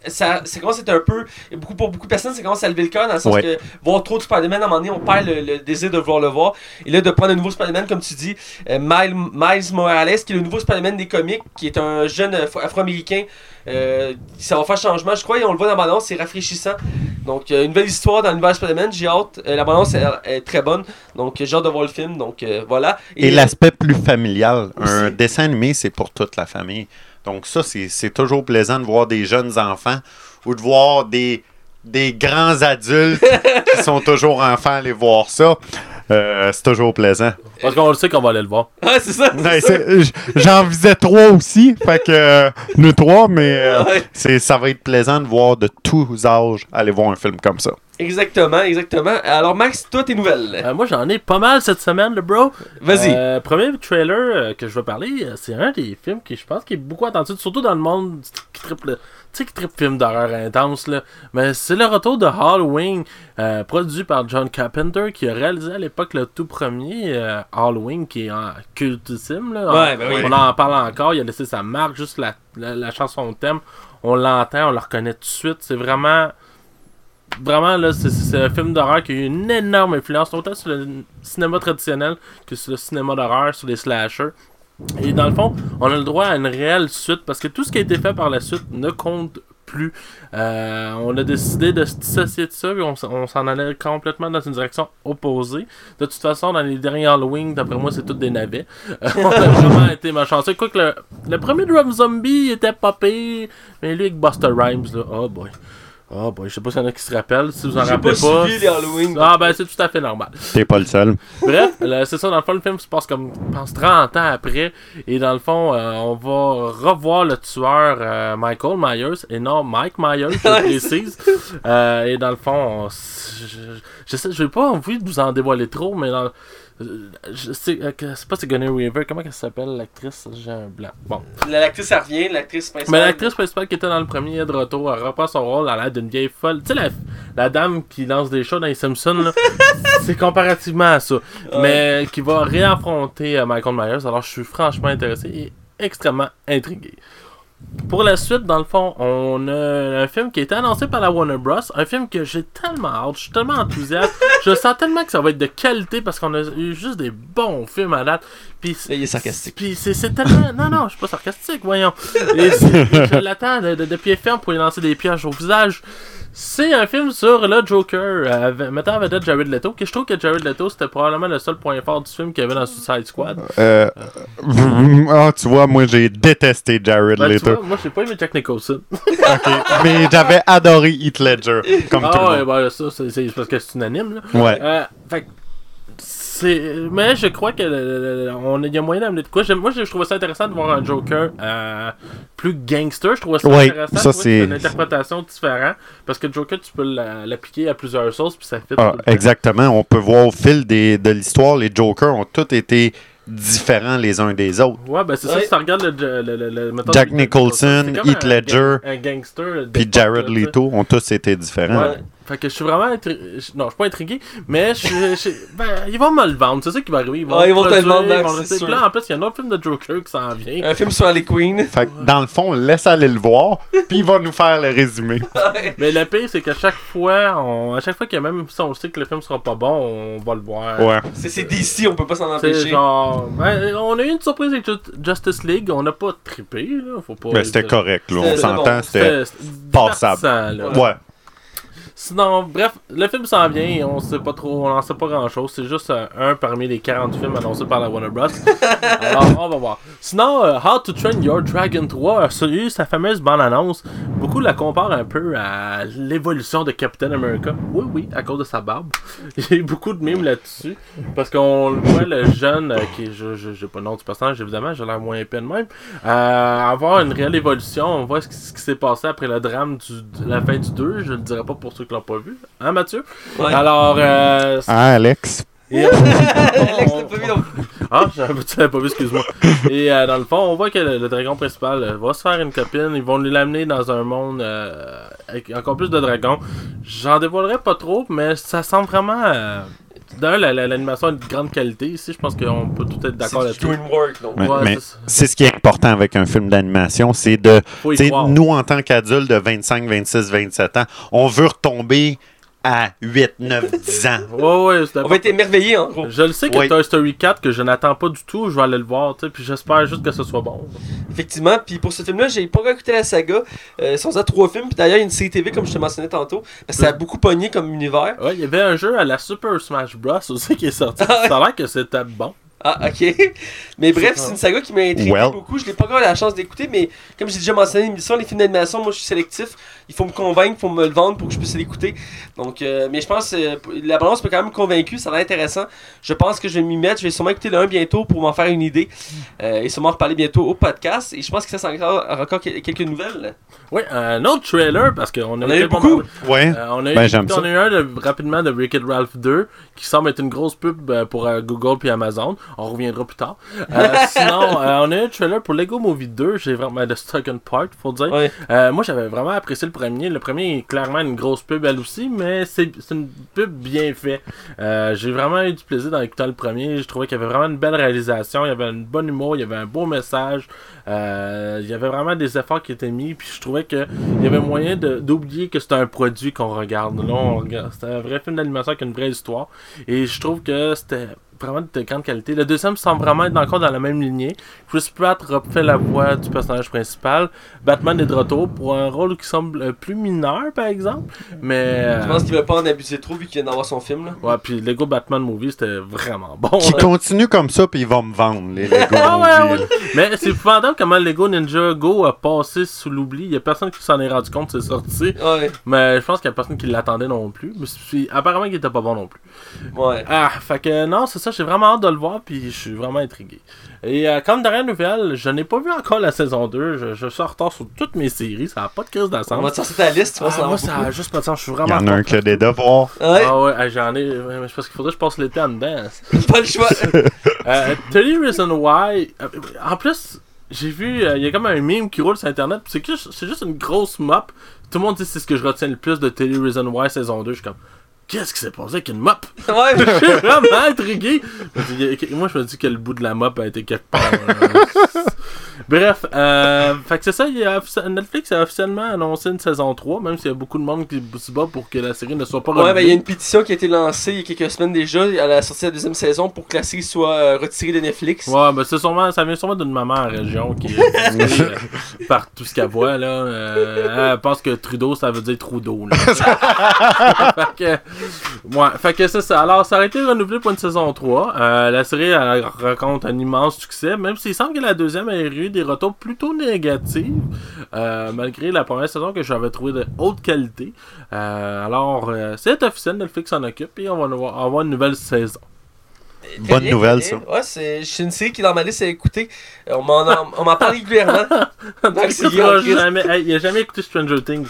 ça, ça commence à être un peu. Beaucoup, pour beaucoup de personnes, ça commence à lever le cœur dans le sens Ouais. que voir trop de Spider-Man à un moment donné, on perd le, le désir de vouloir le voir. Et là, de prendre un nouveau Spider-Man, comme tu dis, euh, Miles, Miles Morales, qui est le nouveau Spider-Man des comics, qui est un jeune Afro- afro-américain. Euh, ça va faire changement, je crois, et on le voit dans la bande c'est rafraîchissant. Donc, euh, une nouvelle histoire dans l'univers Spider-Man, j'ai hâte. Euh, la bande est, est très bonne, donc j'ai hâte de voir le film. Donc, voilà. Et l'aspect plus familial. Un dessin animé, c'est pour toute la famille. Donc ça, c'est c'est toujours plaisant de voir des jeunes enfants ou de voir des, des grands adultes [laughs] qui sont toujours enfants aller voir ça. Euh, c'est toujours plaisant. Parce qu'on le sait qu'on va aller le voir. Ah, c'est ça! J'en visais trois aussi, fait que euh, nous trois, mais euh, [laughs] Ouais. c'est ça va être plaisant de voir de tous âges aller voir un film comme ça. Exactement, exactement. Alors, Max, toi, tes nouvelles? Euh, moi, j'en ai pas mal cette semaine, le bro. Vas-y. Euh, premier trailer que je vais parler, c'est un des films qui, je pense, qui est beaucoup attendu, surtout dans le monde qui triple, sais, qui film d'horreur intense, là. Mais c'est le retour de Halloween, euh, produit par John Carpenter, qui a réalisé à l'époque le tout premier euh, Halloween, qui est en cultissime, là. Ouais, ben oui. On en parle encore, il a laissé sa marque, juste la, la, la chanson thème. On l'entend, on le reconnaît tout de suite. C'est vraiment vraiment là c'est un film d'horreur qui a eu une énorme influence autant sur le cinéma traditionnel que sur le cinéma d'horreur sur les slashers et dans le fond on a le droit à une réelle suite parce que tout ce qui a été fait par la suite ne compte plus. Euh, on a décidé de se dissocier de ça et on, s'en allait complètement dans une direction opposée. De toute façon dans les derniers Halloween d'après moi c'est toutes des navets. Euh, [laughs] on a vraiment été malchanceux. Quoique le, le premier Rob Zombie était pas mais lui avec Buster Rhymes là oh boy Oh boy, je sais pas s'il y en a qui se rappellent. Si vous en rappelez pas pas. suivi les Halloween. Ah ben c'est tout à fait normal. T'es pas le seul. Bref, c'est ça, dans le fond, le film se passe comme, je pense, 30 ans après. Et dans le fond, euh, on va revoir le tueur euh, Michael Myers, et non Mike Myers, je [laughs] précise. Euh, et dans le fond, on je, je, je sais, je vais pas envie de vous en dévoiler trop, mais dans, je sais, euh, c'est pas Sigourney Weaver, comment elle s'appelle l'actrice? J'ai un blanc. Bon. La- L'actrice, elle revient, l'actrice principale. Mais l'actrice principale qui était dans le premier de retour, elle reprend son rôle à l'air d'une vieille folle. Tu sais, la, la dame qui lance des shows dans les Simpsons, là, [laughs] c'est comparativement à ça. Mais qui va réaffronter euh, Michael Myers. Alors, je suis franchement intéressé et extrêmement intrigué. Pour la suite, dans le fond, on a un film qui a été annoncé par la Warner Bros. Un film que j'ai tellement hâte, je suis tellement enthousiaste. [laughs] je sens tellement que ça va être de qualité parce qu'on a eu juste des bons films à date. Puis il est sarcastique. puis c'est tellement. Non, non, je suis pas sarcastique, voyons. Et c'est- je l'attends de, de, de pied ferme pour lui lancer des pièges au visage. C'est un film sur le Joker, euh, mettant en vedette Jared Leto. Que je trouve que Jared Leto, c'était probablement le seul point fort du film qu'il y avait dans Suicide Squad. Euh, ah, tu vois, moi j'ai détesté Jared Ben, tu Leto. vois, moi, j'ai pas aimé Jack Nicholson. Ok. Mais j'avais adoré Heath Ledger, comme tout Ah le ouais, monde. ben, ça, c'est parce que c'est unanime, là. Ouais. Euh, fait c'est mais je crois que le- le- le- on il y a moyen d'amener de quoi moi je trouvais ça intéressant de voir un Joker euh, plus gangster je trouvais ça Ouais, intéressant ça, c'est- une interprétation différente parce que Joker tu peux la- l'appliquer à plusieurs sauces puis ça fait Ah, exactement. On peut voir au fil des, de l'histoire, les Jokers ont tous été différents les uns des autres. ouais ben c'est ça si tu regardes le, le, le, le- mettons, Jack Nicholson, Heath Ledger, gang- un gangster Puis Jared. Leto ont tous été différents. Ouais. Fait que je suis vraiment intri- Non, je suis pas intrigué, mais je, je- ben, ils vont me le vendre, c'est ça qui va arriver. Ils vont, Ouais, ils vont te le vendre, là, en plus, il y a un autre film de Joker qui s'en vient. Un film sur Harley Quinn. Fait que dans le fond, laisse aller le voir, puis il va nous faire le résumé. [laughs] Mais le pire, c'est qu'à chaque fois, on... à chaque fois qu'il y a même si on sait que le film sera pas bon, on va le voir. Ouais. C'est c'est DC, on peut pas s'en C'est empêcher. genre. ben, on a eu une surprise avec Ju- Justice League, on n'a pas trippé, là. Faut pas. Ben, c'était correct, là. On s'entend, c'était passable. Ouais. Sinon, bref, le film s'en vient et on sait pas trop, on en sait pas grand chose. C'est juste euh, un parmi les 40 films annoncés par la Warner Bros. [laughs] Alors, on va voir. Sinon, euh, How to Train Your Dragon 3 a eu sa fameuse bande-annonce. beaucoup la comparent un peu à l'évolution de Captain America. Oui, oui, à cause de sa barbe. Il y a eu beaucoup de mimes là-dessus. Parce qu'on voit, le jeune, euh, qui je, je, j'ai pas le nom du personnage, évidemment, j'ai l'air moins épais de même, euh, avoir une réelle évolution. On voit ce qui, ce qui s'est passé après le drame du, de la fin du 2. Je le dirai pas pour ceux qui l'ont pas vu. Hein, Mathieu? Ouais. Alors, euh, Hein, Alex? et, euh, [laughs] Alex, t'as pas vu non ah, j'avais tu l'avais pas vu, excuse-moi. Et euh, dans le fond, on voit que le, le dragon principal euh, va se faire une copine. Ils vont lui l'amener dans un monde euh, avec encore plus de dragons. J'en dévoilerai pas trop, mais ça semble vraiment. D'ailleurs, la- la- l'animation est de grande qualité ici. Je pense qu'on peut tout être d'accord là-dessus. DreamWorks, donc. Ouais, Ouais, mais c'est ce qui est important avec un film d'animation, c'est de, nous en tant qu'adultes de 25, 26, 27 ans, on veut retomber à 8, 9, 10 ans. Ouais, ouais, c'est On va être émerveillés, en gros. Je le sais que Oui. Toy Story 4, que je n'attends pas du tout, je vais aller le voir, tu sais, puis j'espère juste que ce soit bon. Effectivement, puis pour ce film-là, j'ai pas encore écouté la saga. Euh, ils sont à trois films, puis d'ailleurs, il y a une série TV, comme je te mentionnais tantôt. Parce que ça a beaucoup pogné comme univers. Ouais, il y avait un jeu à la Super Smash Bros. aussi qui est sorti. [laughs] Ah ouais. Ça a l'air que c'était bon. Ah, ok. [laughs] Mais bref, c'est une saga qui m'a intrigué Well. beaucoup. Je n'ai pas encore eu la chance d'écouter, mais comme j'ai déjà mentionné l'émission, les films d'animation, moi je suis sélectif. Il faut me convaincre, il faut me le vendre pour que je puisse l'écouter. Donc, euh, mais je pense que la balance m'a quand même convaincu, ça a l'air intéressant. Je pense que je vais m'y mettre. Je vais sûrement écouter le 1 bientôt pour m'en faire une idée. Euh, et sûrement reparler bientôt au podcast. Et je pense que ça, c'est encore, encore quelques nouvelles. Oui, un autre trailer, parce qu'on On a eu beaucoup. Ouais. Euh, on a eu, Ben, j'aime on ça. a eu un de- rapidement de Wicked Ralph 2 qui semble être une grosse pub euh, pour euh, Google puis Amazon. On reviendra plus tard. Euh, [laughs] sinon, euh, on a eu un trailer pour Lego Movie 2. J'ai vraiment de Second Part, faut dire. Ouais. Euh, moi, j'avais vraiment apprécié le premier. Le premier est clairement une grosse pub, elle aussi, mais c'est une pub bien faite. Euh, J'ai vraiment eu du plaisir dans écoutant le premier. Je trouvais qu'il y avait vraiment une belle réalisation, il y avait un bon humour, il y avait un beau message. Euh, il y avait vraiment des efforts qui étaient mis, puis je trouvais qu'il y avait moyen d'oublier que c'était un produit qu'on regarde. Là, on regarde. C'était un vrai film d'animation avec une vraie histoire. Et je trouve que c'était vraiment de grande qualité. Le deuxième semble vraiment être encore dans la même lignée. Chris Pratt refait la voix du personnage principal. Batman est de retour pour un rôle qui semble euh, plus mineur, par exemple. Mais. Je pense qu'il ne va pas en abuser trop vu qu'il vient d'avoir son film. Là. Ouais, puis Lego Batman Movie, c'était vraiment bon. Qui là. continue comme ça, puis ils vont me vendre, les Lego [laughs] Ah ouais, Movie, ouais. Mais c'est épouvantable comment Lego Ninja Go a passé sous l'oubli. Il y a personne qui s'en est rendu compte, c'est sorti. Ouais, Mais je pense qu'il y a personne qui l'attendait non plus. Mais apparemment qu'il était pas bon non plus. ouais. Ah, fait que non, c'est ça, j'ai vraiment hâte de le voir, puis je suis vraiment intrigué. Et euh, comme dernière nouvelle, je n'ai pas vu encore la saison 2. Je, je suis en retard sur toutes mes séries, ça n'a pas de crise On va d'assemble. te sortir ta liste, tu vois, Ah, moi, ça a juste pas de sens, je suis Il vraiment y en a un qui a des devoirs. beaucoup. Ouais, Ah ouais, ah, j'en ai. mais c'est parce qu'il faudrait que je passe l'été en dedans. [laughs] pas le choix. [laughs] Euh, Reason Why. euh, en plus, j'ai vu, euh, il y a comme un meme qui roule sur internet, c'est juste, c'est juste une grosse mop. Tout le monde dit que c'est ce que je retiens le plus de Tell Reason Why saison 2. Je suis comme, qu'est-ce qui s'est passé avec une mop? [laughs] Ouais, Je suis vraiment intrigué. Moi, je me dis que le bout de la mop a été quelque part. [laughs] Bref, euh, fait que c'est ça, il a Netflix a officiellement annoncé une saison 3, même s'il y a beaucoup de monde qui se bat pour que la série ne soit pas Ouais, ben il y a une pétition qui a été lancée il y a quelques semaines déjà à la sortie de la deuxième saison pour que la série soit euh, retirée de Netflix. Ouais, ben c'est sûrement, ça vient sûrement d'une maman en région qui est euh, par tout ce qu'elle voit, là. Euh, elle pense que Trudeau, ça veut dire Trudeau, là. [laughs] fait que, ouais, fait que c'est ça. Alors, ça a été renouvelé pour une saison 3. Euh, la série, elle raconte un immense succès, même s'il semble que la deuxième a eu des retours plutôt négatifs, euh, malgré la première saison que j'avais trouvé de haute qualité. Euh, alors, euh, c'est officiel, Netflix s'en occupe, et on va avoir, avoir une nouvelle saison. Très Bonne bien, nouvelle, bien. Ouais, c'est une série qui est dans ma liste à écouter. On m'en en- on m'en parle [laughs] régulièrement. Donc, il a jamais écouté Stranger Things.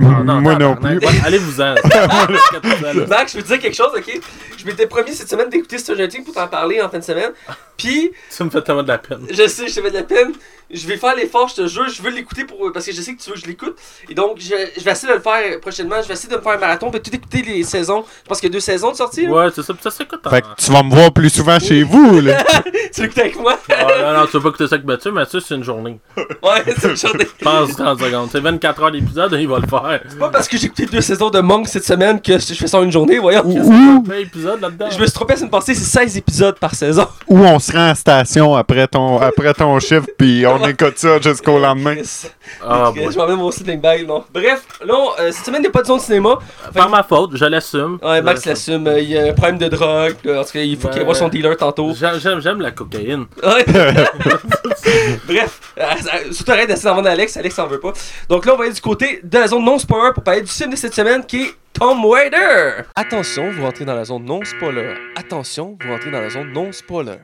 Moi non tabarnak. plus. Ouais, [laughs] Allez-vous-en. [laughs] Max, je veux te dire quelque chose, ok? Je m'étais promis cette semaine d'écouter Stranger Things pour t'en parler en fin de semaine. Puis, Ça me fait tellement de la peine. je sais, je te fais de la peine. Je vais faire l'effort, je te jure. Je veux l'écouter pour parce que je sais que tu veux que je l'écoute. Et donc, je, je vais essayer de le faire prochainement. Je vais essayer de me faire un marathon. Je vais tout écouter les saisons. Je pense qu'il y a deux saisons de sortie. là. Ouais, c'est ça. Puis ça s'écoute en... Fait que tu vas me voir plus souvent chez vous, là. [laughs] Tu l'écoutes avec moi? Ah, non, non, tu vas pas écouter ça avec Mathieu. Mathieu, c'est une journée. [laughs] ouais, c'est une journée. [laughs] Pense 30 secondes. C'est 24 heures d'épisode, il va le faire. C'est pas parce que j'ai écouté deux saisons de Monk cette semaine que je fais ça en une journée, voyons. Ou, 20 épisodes là-dedans. Je me suis trompé la semaine passée, c'est 16 épisodes par saison. ou on se rend à la station après ton, après ton chiffre, puis on écoute ça jusqu'au lendemain. Ah, Ok, boy. je m'emmène mon sleeping bag, non. Bref, là, on- euh, cette semaine, il n'y a pas de zone de cinéma. Par ma faute, je l'assume. Ouais, Max l'assume. euh, Il y a un problème de drogue. En tout cas, il faut qu'il Ben, voit son dealer tantôt. J'aime, la cocaïne. Ouais. [laughs] Bref, euh, surtout arrête d'essayer d'en vendre à Alex, Alex en veut pas. Donc là, on va aller du côté de la zone non-spoiler pour parler du film de cette semaine qui est Tom Waiter. Attention, vous rentrez dans la zone non-spoiler. Attention, vous rentrez dans la zone non-spoiler.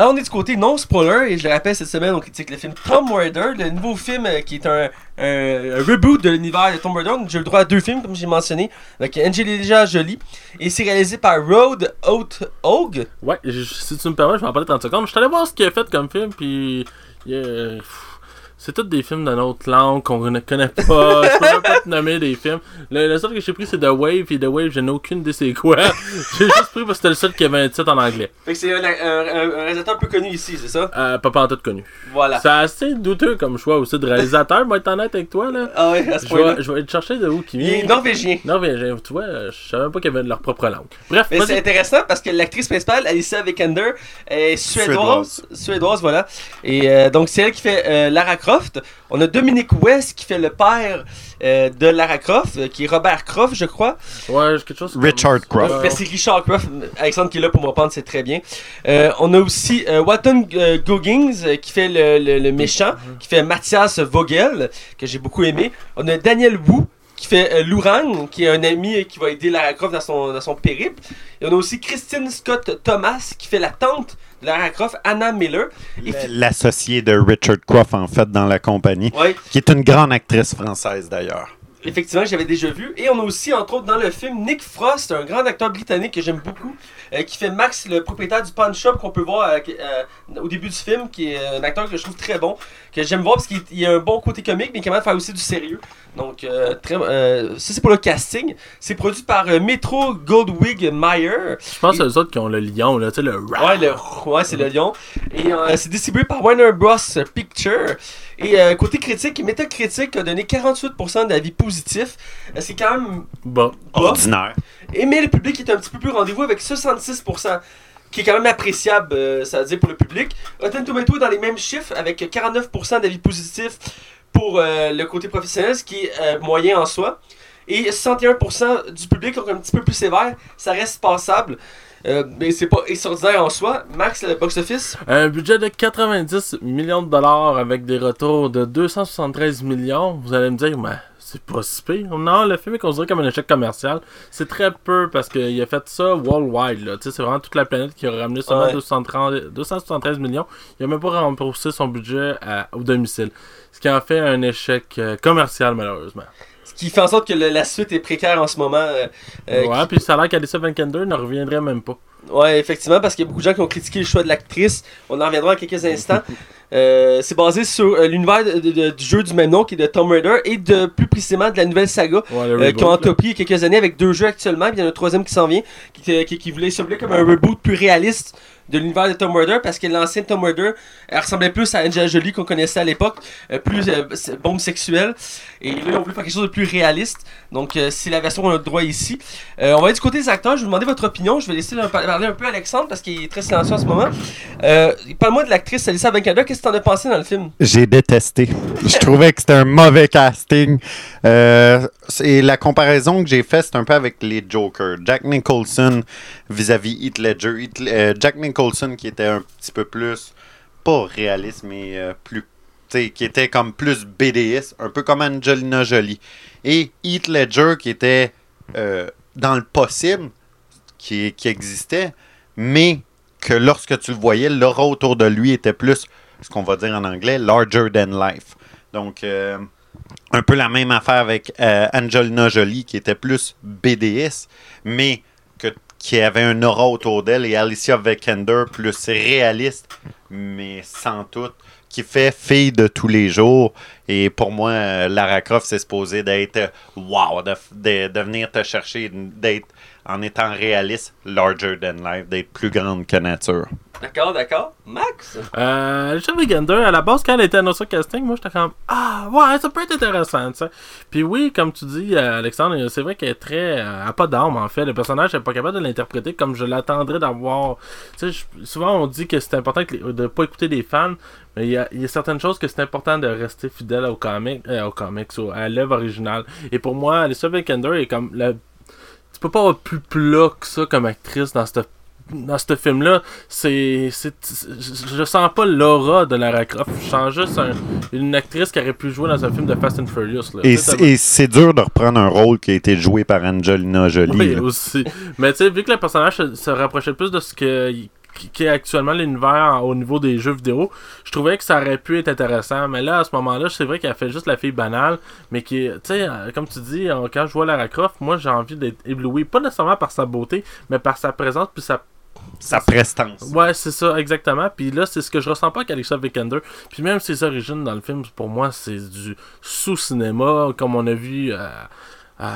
Alors, on est du côté non-spoiler, et je le rappelle, cette semaine, on critique le film Tom Raider, le nouveau film euh, qui est un, reboot de l'univers de Tom Raider. J'ai le droit à deux films, comme j'ai mentionné, avec Angelina Jolie, et c'est réalisé par Road Out Hogg. Ouais, si tu me permets, je vais en parler 30 secondes. Je suis allé voir ce qu'il a fait comme film, puis. C'est tous des films d'une autre langue qu'on ne connaît pas. [laughs] je peux même pas te nommer des films. Le, le seul que j'ai pris, c'est The Wave, et The Wave, je n'ai aucune idée c'est quoi. [laughs] j'ai juste pris parce que c'était le seul qui avait un titre en anglais. Fait que c'est un, un- un- un réalisateur peu connu ici, c'est ça? Euh, pas pas en tout connu. Voilà. C'est assez douteux comme choix aussi de réalisateur, moi être honnête avec toi, là. Ah à ce Je point-là. vais, je vais te chercher de où qui Il vient. est norvégien. Norvégien, tu vois, je savais même pas qu'il y avait leur propre langue. Bref, Mais c'est intéressant parce que l'actrice principale, Alicia Vikander, est suédoise. Suédoise, voilà. Et euh, donc, c'est elle qui fait euh, Lara Croft. On a Dominic West qui fait le père euh, de Lara Croft, euh, qui est Robert Croft, je crois. Ouais, j'ai quelque chose. comme- Richard Croft. Euh, ben, c'est Richard Croft. Alexandre qui est là pour me reprendre, c'est très bien. Euh, on a aussi euh, Walton euh, Goggins qui fait le, le- le méchant, qui fait Mathias Vogel, que j'ai beaucoup aimé. On a Daniel Wu qui fait euh, Lourang, qui est un ami qui va aider Lara Croft dans son, dans son périple. Et on a aussi Christine Scott Thomas qui fait la tante Lara Croft, Anna Miller. Et fi- L'associé de Richard Croft, en fait, dans la compagnie, Ouais, qui est une grande actrice française, d'ailleurs. Effectivement, j'avais déjà vu. Et on a aussi, entre autres, dans le film, Nick Frost, un grand acteur britannique que j'aime beaucoup, euh, qui fait Max, le propriétaire du pawn shop qu'on peut voir euh, qui- euh, au début du film, qui est un acteur que je trouve très bon, que j'aime voir parce qu'il il a un bon côté comique, mais il est capable de faire aussi du sérieux. Donc, euh, très, euh, ça c'est pour le casting. C'est produit par euh, Metro Goldwig Mayer. Je pense que c'est eux autres qui ont le lion, là, tu sais, le. Ouais, le, ouais c'est le lion. Et euh, c'est distribué par Warner Bros. Picture. Et euh, côté critique, Metacritic a donné 48% d'avis positifs. Euh, c'est quand même Bon. Ordinaire. Et mais le public est un petit peu plus rendez-vous avec 66%, qui est quand même appréciable, euh, ça veut dire pour le public. Rotten Tomato est dans les mêmes chiffres avec 49% d'avis positifs pour euh, le côté professionnel, ce qui est euh, moyen en soi. Et 61% du public, donc un petit peu plus sévère, ça reste passable. Euh, mais c'est pas extraordinaire en soi. Max, le box-office? Un budget de 90 millions de dollars avec des retours de 273 millions. Vous allez me dire, mais c'est pas si pire. Non, le film est considéré comme un échec commercial. C'est très peu parce qu'il a fait ça worldwide. Là. C'est vraiment toute la planète qui a ramené seulement Ouais. 230 273 millions. Il a même pas remboursé son budget à- au domicile. Ce qui en fait un échec euh, commercial, malheureusement. Ce qui fait en sorte que le- la suite est précaire en ce moment. euh, euh, ouais, puis ça a l'air qu'Alissa Vikander ne reviendrait même pas. Ouais, effectivement, parce qu'il y a beaucoup de gens qui ont critiqué le choix de l'actrice. On en reviendra en quelques instants. [laughs] Euh, c'est basé sur euh, l'univers du jeu du même nom qui est de Tomb Raider et de plus précisément de la nouvelle saga Ouais, euh, qui ont entrepris il y a quelques années avec deux jeux actuellement. Puis il y en a un troisième qui s'en vient qui, qui, qui voulait sembler comme un reboot plus réaliste de l'univers de Tomb Raider parce que l'ancien Tomb Raider elle ressemblait plus à Angela Jolie qu'on connaissait à l'époque, plus bombe sexuelle. Et là, on voulait faire quelque chose de plus réaliste. Donc, c'est la version qu'on a le droit ici. On va aller du côté des acteurs. Je vais vous demander votre opinion. Je vais laisser parler un peu Alexandre parce qu'il est très silencieux en ce moment. Parle-moi de l'actrice Alissa. Qu'est-ce t'en as pensé dans le film J'ai détesté. Je trouvais que c'était un mauvais casting. Euh, et la comparaison que j'ai faite, c'est un peu avec les Jokers. Jack Nicholson vis-à-vis Heath Ledger. Euh, Jack Nicholson qui était un petit peu plus, pas réaliste, mais euh, plus, tu sais, qui était comme plus BDS, un peu comme Angelina Jolie. Et Heath Ledger qui était euh, dans le possible, qui, qui existait, mais que lorsque tu le voyais, l'aura autour de lui était plus ce qu'on va dire en anglais, larger than life. Donc, euh, un peu la même affaire avec euh, Angelina Jolie, qui était plus BDS, mais que, qui avait un aura autour d'elle, et Alicia Vikander, plus réaliste, mais sans tout, qui fait fille de tous les jours. Et pour moi, euh, Lara Croft, c'est supposé d'être wow, de, de venir te chercher, d'être en étant réaliste, larger than life, d'être plus grande que nature. D'accord, d'accord. Max? Euh, Alicia Vikander, à la base, quand elle était annoncée au casting, moi, j'étais comme Ah, ouais, ça peut être intéressant, tu sais. Puis oui, comme tu dis, euh, Alexandre, c'est vrai qu'elle est très. euh, pas d'âme, en fait. Le personnage n'est pas capable de l'interpréter comme je l'attendrais d'avoir. Tu sais, je- souvent, on dit que c'est important que les- de pas écouter des fans, mais il y a, il y a certaines choses que c'est important de rester fidèle au comic, euh, au comics, au- à l'œuvre originale. Et pour moi, Alicia Vikander est comme. La... Tu peux pas avoir plus plat que ça comme actrice dans cette dans ce film-là, c'est, c'est, je, sens pas l'aura de Lara Croft. Je sens juste un- une actrice qui aurait pu jouer dans un film de Fast and Furious. Là. Et, c'est- et c'est dur de reprendre un rôle qui a été joué par Angelina Jolie. Oui, là. aussi. Mais tu sais, vu que le personnage se, se rapprochait plus de ce que qui, est actuellement l'univers au niveau des jeux vidéo, je trouvais que ça aurait pu être intéressant. Mais là, à ce moment-là, c'est vrai qu'elle fait juste la fille banale, mais qui, tu sais, euh, comme tu dis, quand je vois Lara Croft, moi, j'ai envie d'être ébloui, pas nécessairement par sa beauté, mais par sa présence puis sa Sa prestance. Ouais, c'est ça, exactement. Puis là, c'est ce que je ressens pas avec Alicia Vikander. Puis même ses origines dans le film, pour moi, c'est du sous-cinéma, comme on a vu. euh, euh,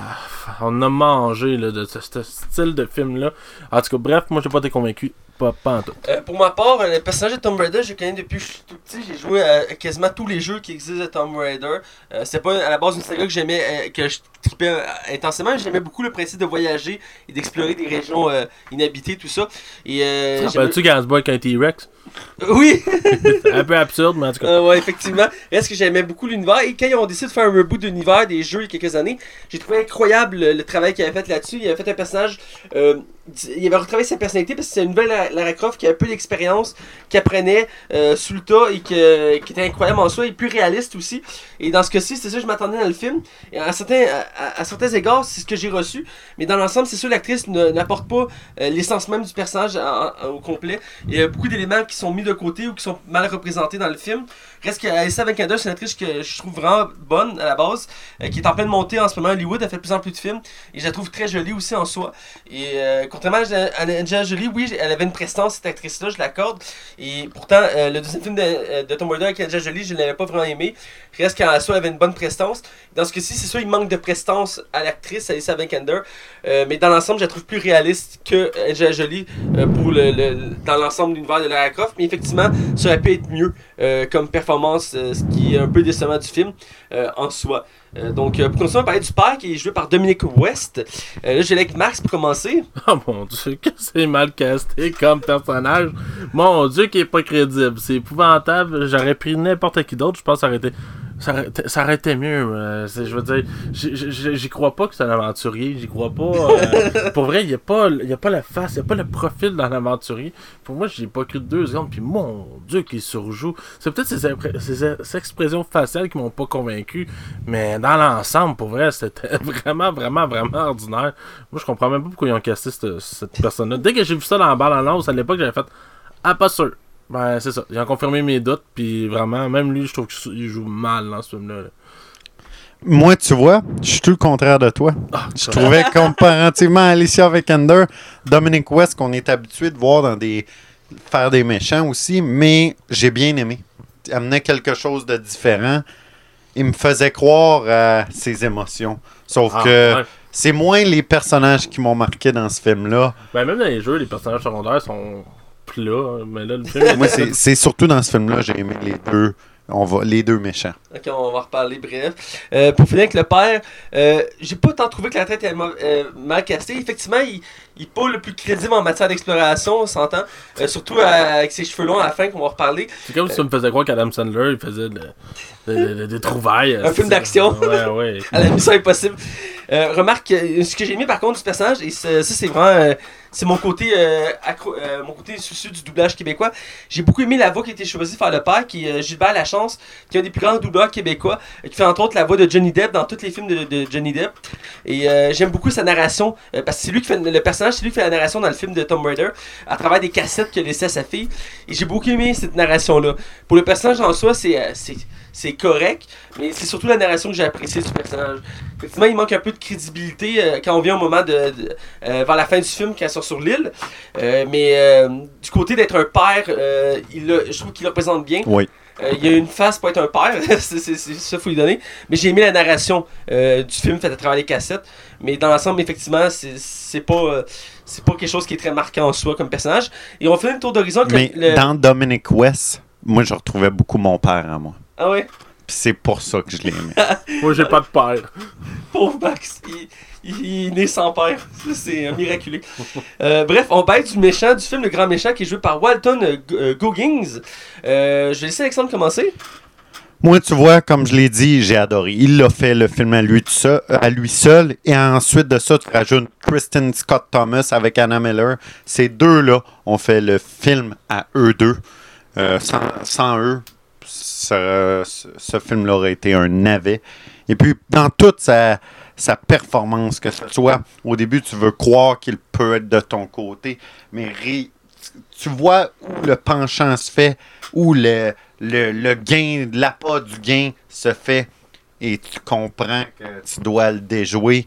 on a mangé là, de ce, ce style de film-là. En tout cas, bref, moi, j'ai pas été convaincu. Pas, pas en tout. Euh, pour ma part, euh, le personnage de Tomb Raider, je le connais depuis que je suis tout petit. J'ai joué à quasiment tous les jeux qui existent de Tomb Raider. Euh, c'est pas à la base une saga que j'aimais, euh, que je tripais intensément. J'aimais beaucoup le principe de voyager et d'explorer des régions euh, inhabitées, tout ça. Et euh, Rappelles-tu quand se bat avec un T-Rex? Oui! [laughs] Un peu absurde, mais en tout cas. Euh, ouais, effectivement. Reste que j'aimais beaucoup l'univers. Et quand ils ont décidé de faire un reboot de l'univers des jeux il y a quelques années, j'ai trouvé incroyable le, le travail qu'ils avaient fait là-dessus. Il avait fait un personnage. euh, il avait retravaillé sa personnalité parce que c'est une nouvelle Lara- Croft qui a un peu d'expérience, qui apprenait euh, sous le tas et qui était incroyable en soi et plus réaliste aussi. Et dans ce cas-ci, c'est ça que je m'attendais dans le film. Et à certains, à, certains égards, c'est ce que j'ai reçu. Mais dans l'ensemble, c'est sûr l'actrice n'apporte pas euh, l'essence même du personnage au complet. Il y a beaucoup d'éléments qui sont mis de côté ou qui sont mal représentés dans le film. Reste que Alyssa Vikander, c'est une actrice que je trouve vraiment bonne à la base, euh, qui est en pleine montée en ce moment Hollywood. Elle fait de plus en plus de films et je la trouve très jolie aussi en soi. Et euh, contrairement à Angelina Jolie, oui, elle avait une prestance, cette actrice-là, je l'accorde. Et pourtant, euh, le deuxième film de, de Tom Raider avec Angelina Jolie, je ne l'avais pas vraiment aimé. Reste qu'en soi, elle avait une bonne prestance. Dans ce cas-ci, c'est sûr, il manque de prestance à l'actrice, Alyssa Vikander. Mais dans l'ensemble, je la trouve plus réaliste que Angelina Jolie pour le, dans l'ensemble de l'univers de Lara Croft. Mais effectivement, ça aurait pu être mieux comme performance, euh, ce qui est un peu décevant du film euh, en soi. Euh, donc, pour continuer à parler du père qui est joué par Dominic West, là, j'ai avec Max pour commencer. [laughs] Oh mon dieu, que c'est mal casté comme personnage. Mon dieu, qui est pas crédible. C'est épouvantable. J'aurais pris n'importe qui d'autre, je pense que ça aurait été. Ça aurait, mieux. euh, je veux dire, j'y- crois pas que c'est un aventurier. J'y crois pas. euh, [laughs] pour vrai, il n'y a, pas- y a pas la face, il n'y a pas le profil d'un aventurier. Pour moi, j'ai pas cru deux secondes. Puis mon dieu, qu'il surjoue. C'est peut-être ces, ces- ces expressions faciales qui m'ont pas convaincu. Mais dans l'ensemble, pour vrai, c'était [laughs] vraiment, vraiment, vraiment ordinaire. Moi, je comprends même pas pourquoi ils ont cassé cette, cette personne-là. Dès que j'ai vu ça dans la balle en lance, à l'époque, j'avais fait Ah, pas sûr. Ben, c'est ça. Ils ont confirmé mes doutes, puis vraiment, même lui, je trouve qu'il joue mal dans ce film-là. là. Moi, tu vois, je suis tout le contraire de toi. Ah, Je trouvais comparativement à Alicia Vikander, Dominic West, qu'on est habitué de voir dans des faire des méchants aussi, mais j'ai bien aimé. Il amenait quelque chose de différent. Il me faisait croire à ses émotions. Sauf Ah, que ouais. c'est moins les personnages qui m'ont marqué dans ce film-là. Ben, même dans les jeux, les personnages secondaires sont hein, mais là, le film. Moi, c'est c'est surtout dans ce film-là j'ai aimé les deux. On va, les deux méchants. Ok, on va en reparler bref. Euh, pour finir avec le père, euh, j'ai pas tant trouvé que la tête mau- euh, mal castée. Effectivement, il, il est pas le plus crédible en matière d'exploration, on s'entend. Euh, surtout à- avec ses cheveux longs à la fin, qu'on va reparler. C'est comme si tu me faisais croire qu'Adam Sandler, il faisait de- de- de- des trouvailles. Un film d'action. Ouais, ouais. [laughs] à la mission impossible. Euh, remarque, euh, ce que j'ai aimé par contre du personnage, et ça, c'est vraiment. euh, c'est mon côté euh, accro- mon côté soucieux du doublage québécois. J'ai beaucoup aimé la voix qui a été choisie par le père, qui est Gilbert Lachance, qui est un des plus grands doubleurs québécois, qui fait entre autres la voix de Johnny Depp dans tous les films de, de Johnny Depp. Et j'aime beaucoup sa narration, parce que c'est lui qui fait le personnage, c'est lui qui fait la narration dans le film de Tom Raider, à travers des cassettes qu'il a laissées à sa fille. Et j'ai beaucoup aimé cette narration-là. Pour le personnage en soi, c'est c'est- correct, mais c'est surtout la narration que j'ai appréciée du personnage. Effectivement, il manque un peu de crédibilité euh, quand on vient au moment de, de- euh, vers la fin du film quand ils sont sur l'île. Euh, mais du côté d'être un père, il je trouve qu'il le représente bien. Oui. Il y a une face pour être un père, [laughs] c'est c'est- c'est- ça faut lui donner. Mais j'ai aimé la narration du film faite à travers les cassettes. Mais dans l'ensemble, effectivement, c'est c'est pas, c'est pas quelque chose qui est très marquant en soi comme personnage. Et on fait une tour d'horizon. avec Mais le- le- dans Dominic West, moi, je retrouvais beaucoup mon père à moi. Ah ouais, Puis c'est pour ça que je l'ai aimé. [laughs] Moi, j'ai pas de père. pauvre Max, il, il- il est né sans père. C'est un miraculé. Euh, bref, on parle du méchant, du film Le Grand Méchant qui est joué par Walton euh, G- euh, Goggins. Euh, je vais laisser Alexandre commencer. Moi, tu vois, comme je l'ai dit, j'ai adoré. Il a fait le film à lui, tout seul, à lui seul. Et ensuite de ça, tu rajoutes Kristen Scott Thomas avec Anna Miller. Ces deux-là ont fait le film à eux deux. Euh, sans, sans eux, ce, film-là aurait été un navet. Et puis, dans toute sa, performance, que ce soit au début, tu veux croire qu'il peut être de ton côté, mais tu vois où le penchant se fait, où le, gain, l'appât du gain se fait, et tu comprends que tu dois le déjouer.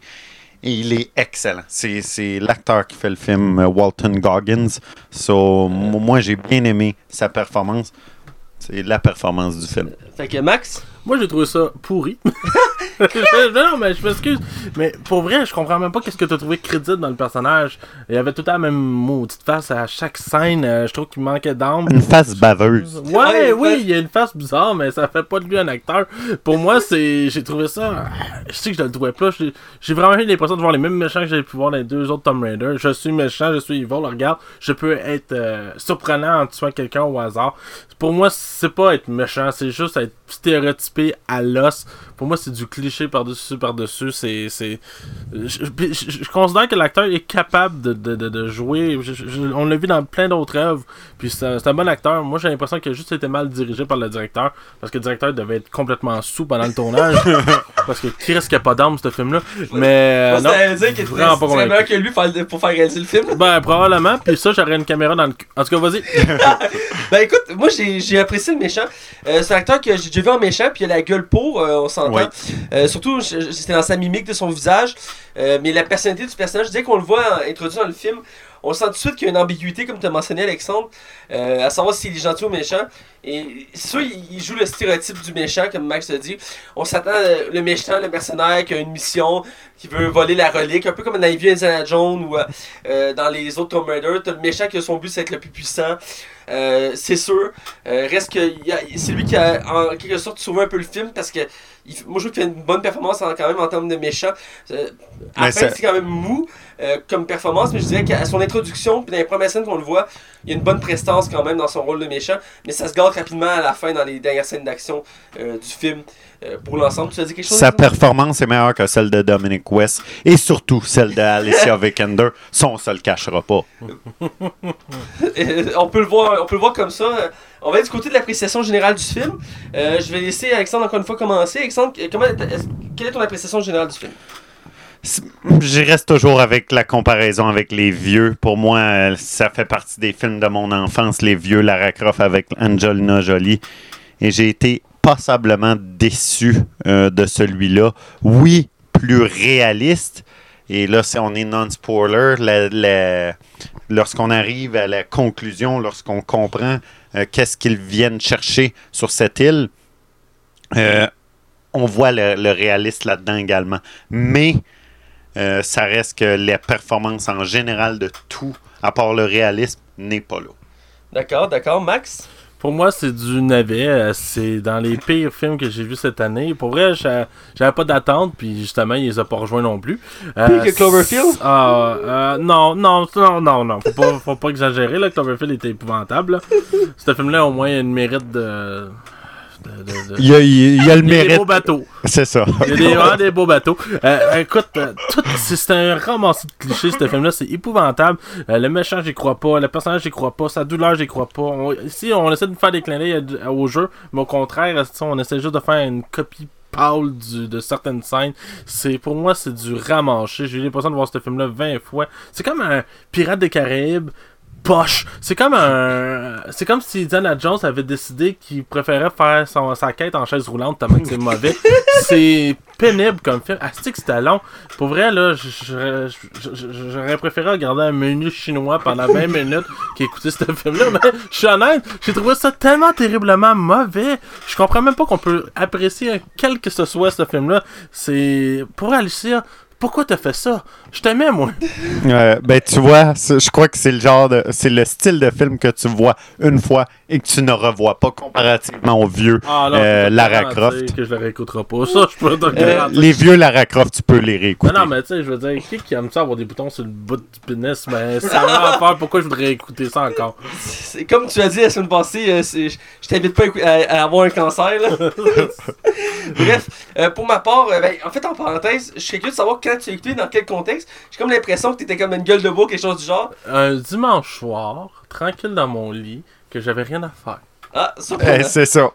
Et il est excellent. C'est, l'acteur qui fait le film, euh, Walton Goggins. So, moi, j'ai bien aimé sa performance. C'est la performance du film. Fait que Max, Moi, j'ai trouvé ça pourri. [laughs] [laughs] non, mais je m'excuse. Mais pour vrai, je comprends même pas qu'est-ce que t'as trouvé crédible dans le personnage. Il y avait tout temps la même maudite face à chaque scène. euh, je trouve qu'il manquait d'âme. Une face baveuse. Ouais, Ouais, oui, il y a une face bizarre, mais ça fait pas de lui un acteur. Pour moi, c'est. J'ai trouvé ça. Je sais que je le trouvais pas. J'ai j'ai vraiment eu l'impression de voir les mêmes méchants que j'avais pu voir dans les deux autres Tomb Raider. Je suis méchant, je suis evil. Regarde, je peux être euh, surprenant en tuant quelqu'un au hasard. Pour moi, c'est pas être méchant, c'est juste être stéréotypé à l'os. Pour moi, c'est du cliché par-dessus, par-dessus. C'est. c'est- Je, je- je- je considère que l'acteur est capable de, de, de, de jouer. Je- on l'a vu dans plein d'autres œuvres. Puis c'est un, c'est un bon acteur. Moi, j'ai l'impression qu'il a juste été mal dirigé par le directeur. Parce que le directeur devait être complètement sous pendant le tournage. [laughs] parce que Chris qui a pas d'âme, ce film-là. Mais. euh, on non, dire qu'il vraiment pas meilleur que lui pour faire- pour faire réaliser le film. Ben, probablement. Puis ça, j'aurais une caméra dans le cul. En tout cas, vas-y. [laughs] Ben écoute, moi j'ai j'ai apprécié le méchant. Euh, c'est un acteur que j'ai déjà vu en méchant, puis il a la gueule pour, euh, on s'entend. Ouais. Euh, surtout, c'était dans sa mimique de son visage. Euh, mais la personnalité du personnage, dès qu'on le voit introduit dans le film, on sent tout de suite qu'il y a une ambiguïté, comme tu as mentionné, Alexandre, euh, à savoir s'il est gentil ou méchant. Et sûr, il, joue le stéréotype du méchant, comme Max a dit. On s'attend euh, le méchant, le mercenaire qui a une mission, qui veut voler la relique, un peu comme dans les vieux Indiana Jones ou euh, dans les autres Tomb Raider. T'as le méchant qui a son but, c'est être le plus puissant. Euh, c'est sûr. Reste que c'est lui qui a en quelque sorte sauvé un peu le film parce que il moi je trouve qu'il fait une bonne performance en- quand même en termes de méchant. À la Mais fin, ça- c'est quand même mou euh, comme performance, mais je dirais qu'à son introduction, puis dans les premières scènes qu'on le voit, il y a une bonne prestance quand même dans son rôle de méchant, mais ça se gâte rapidement à la fin dans les dernières scènes d'action euh, du film. Euh, pour l'ensemble, tu as dit quelque chose Sa performance est meilleure que celle de Dominic West et surtout celle de Alicia [laughs] Vikander. Ça, on se le cachera pas. [laughs] On peut le voir, on peut le voir comme ça. On va être du côté de l'appréciation générale du film. Je vais laisser Alexandre encore une fois commencer. Alexandre, comment, quelle est ton appréciation générale du film? Je reste toujours avec la comparaison avec les vieux. Pour moi, euh, ça fait partie des films de mon enfance, les vieux Lara Croft avec Angelina Jolie. Et j'ai été passablement déçu euh, de celui-là. Oui, plus réaliste. Et là, si on est non-spoiler, lorsqu'on arrive à la conclusion, lorsqu'on comprend euh, qu'est-ce qu'ils viennent chercher sur cette île, on voit le, le réaliste là-dedans également. Mais euh, ça reste que la performance en général de tout, à part le réalisme, n'est pas là. D'accord, d'accord. Max? Pour moi, c'est du navet. euh, C'est dans les pires films que j'ai vus cette année. Pour vrai, j'a- j'avais pas d'attente, puis justement, il les a pas rejoints non plus. Euh, Pire que Cloverfield? Ah, euh, non, non, non, non, non. Faut pas, faut pas exagérer, là. Cloverfield était épouvantable. là. Ce film-là, au moins, il y a une mérite de. Il y a, il y a le Il y a des mérite. beaux bateaux. C'est ça. Il y a des, vraiment des beaux bateaux. Euh, écoute, euh, c'est un ramassis de clichés, ce film-là. C'est épouvantable. Euh, le méchant, j'y crois pas. Le personnage, j'y crois pas. Sa douleur, j'y crois pas. On- ici, on essaie de faire des clins d'œil au jeu, mais au contraire, on essaie juste de faire une copie pâle du- de certaines scènes. C'est Pour moi, c'est du ramanché. J'ai eu l'impression de voir ce film-là 20 fois. C'est comme un Pirate des Caraïbes poche. C'est comme un. C'est comme si Indiana Jones avait décidé qu'il préférait faire son, sa quête en chaise roulante tellement que c'est mauvais. [laughs] c'est pénible comme film. Ah, c'est que c'était long? Pour vrai, là, j'aurais préféré regarder un menu chinois pendant 20 minutes qu'écouter ce film-là. Mais je suis honnête, j'ai trouvé ça tellement terriblement mauvais. Je comprends même pas qu'on peut apprécier quel que ce soit ce film-là. C'est. Pour Alicia. Pourquoi t'as fait ça? Je t'aimais, moi. [laughs] Euh, ben, tu vois, je crois que c'est le genre de. C'est le style de film que tu vois une fois et que tu ne revois pas comparativement aux vieux Ah, non, euh, Lara Croft. que je le réécouterai pas. Ça, je peux te Euh, les vieux Lara Croft, tu peux les réécouter. Non, non, mais tu sais, je veux dire, qui qui aime ça avoir des boutons sur le bout du pénis, mais ça va en faire, pourquoi je voudrais écouter ça encore? C'est comme tu as dit la semaine passée, euh, je t'invite pas à, à- à avoir un cancer. Là. [laughs] Bref, euh, pour ma part, euh, ben, en fait, en parenthèse, je serais curieux de savoir tu as écouté, dans quel contexte. J'ai comme l'impression que t'étais comme une gueule de bois, quelque chose du genre. Un dimanche soir, tranquille dans mon lit, que j'avais rien à faire. Ah, ça Eh, c'est ça.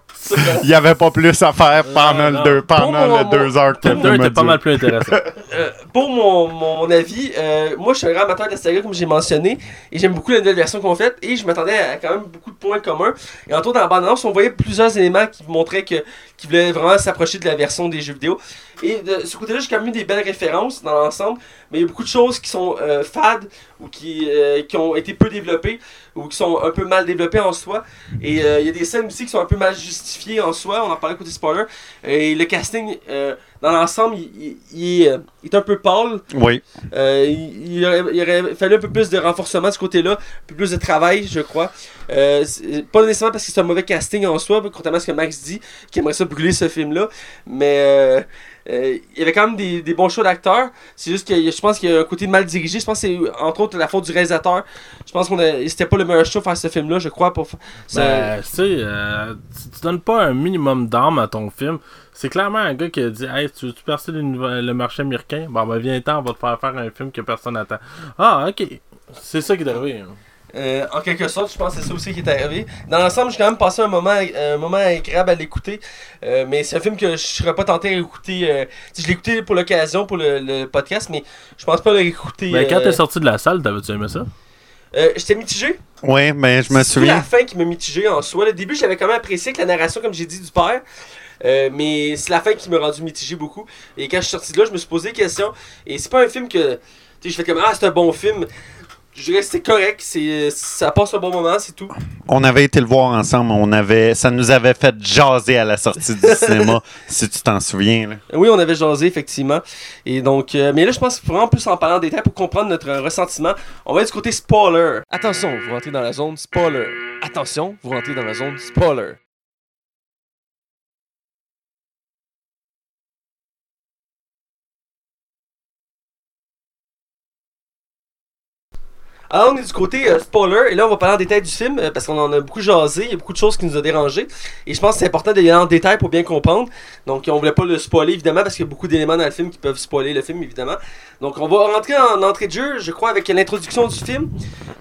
Il n'y avait pas plus à faire pendant, non. le deux, pendant mon- deux heures que le 2 film a était pas mal plus intéressant. [laughs] Euh, pour mon, mon, mon avis, euh, moi je suis un grand amateur de la saga comme j'ai mentionné et j'aime beaucoup la nouvelle version qu'on fait et je m'attendais à quand même beaucoup de points communs. Et en tout dans la bande-annonce, on voyait plusieurs éléments qui montraient que qui voulaient vraiment s'approcher de la version des jeux vidéo. Et de ce côté-là, j'ai quand même eu des belles références dans l'ensemble, mais il y a beaucoup de choses qui sont euh, fades ou qui, euh, qui ont été peu développées ou qui sont un peu mal développées en soi. Et euh, il y a des scènes aussi qui sont un peu mal justifiées en soi, on en parlait côté spoiler. Et le casting, euh, dans l'ensemble, il, il- il est, un peu pâle. Oui. Il, il aurait, il aurait fallu un peu plus de renforcement de ce côté-là, un peu plus de travail, je crois. Pas nécessairement parce que c'est un mauvais casting en soi, contrairement à ce que Max dit, qui aimerait ça brûler ce film-là. Mais euh, il y avait quand même des, bons choix d'acteurs. C'est juste que je pense qu'il y a un côté mal dirigé. Je pense que c'est entre autres la faute du réalisateur. Je pense qu'on c'était pas le meilleur choix faire ce film-là, je crois. Pour, ça- Ben, euh, tu, tu donnes pas un minimum d'armes à ton film. C'est clairement un gars qui a dit Hey, tu veux-tu percer le marché américain? Bon, ben, viens-t'en, on va te faire faire un film que personne n'attend. Ah, ok. C'est ça qui est arrivé. hein. Euh, en quelque sorte, je pense que c'est ça aussi qui est arrivé. Dans l'ensemble, j'ai quand même passé un moment, un moment agréable à l'écouter. Euh, mais c'est un film que je serais pas tenté à écouter. euh, je l'ai écouté pour l'occasion, pour le, le podcast, mais je pense pas l'écouter. Ben, quand euh, t'es sorti de la salle, t'avais-tu aimé ça? Euh, J'étais mitigé. Oui, mais je me C'est surtout la souviens. fin qui m'a mitigé en soi. Le début, je l'avais quand même apprécié avec la narration, comme j'ai dit, du père. Euh, mais c'est la fin qui m'a rendu mitigé beaucoup. Et quand je suis sorti de là, je me suis posé des questions. Et c'est pas un film que. Tu sais, je fais comme Ah, c'est un bon film. Je dirais que c'est correct. c'est Ça passe un bon moment, c'est tout. On avait été le voir ensemble. On avait, ça nous avait fait jaser à la sortie du cinéma, [laughs] si tu t'en souviens. là. Oui, on avait jasé, effectivement. Et donc, euh, mais là, je pense qu'il faut vraiment plus en parler en détail pour comprendre notre ressentiment. On va être du côté spoiler. Attention, vous rentrez dans la zone spoiler. Attention, vous rentrez dans la zone spoiler. Alors, on est du côté euh, spoiler, et là, on va parler en détail du film, euh, parce qu'on en a beaucoup jasé, il y a beaucoup de choses qui nous ont dérangé, et je pense que c'est important d'aller en détail pour bien comprendre. Donc, on voulait pas le spoiler, évidemment, parce qu'il y a beaucoup d'éléments dans le film qui peuvent spoiler le film, évidemment. Donc, on va rentrer en entrée de jeu, je crois, avec l'introduction du film.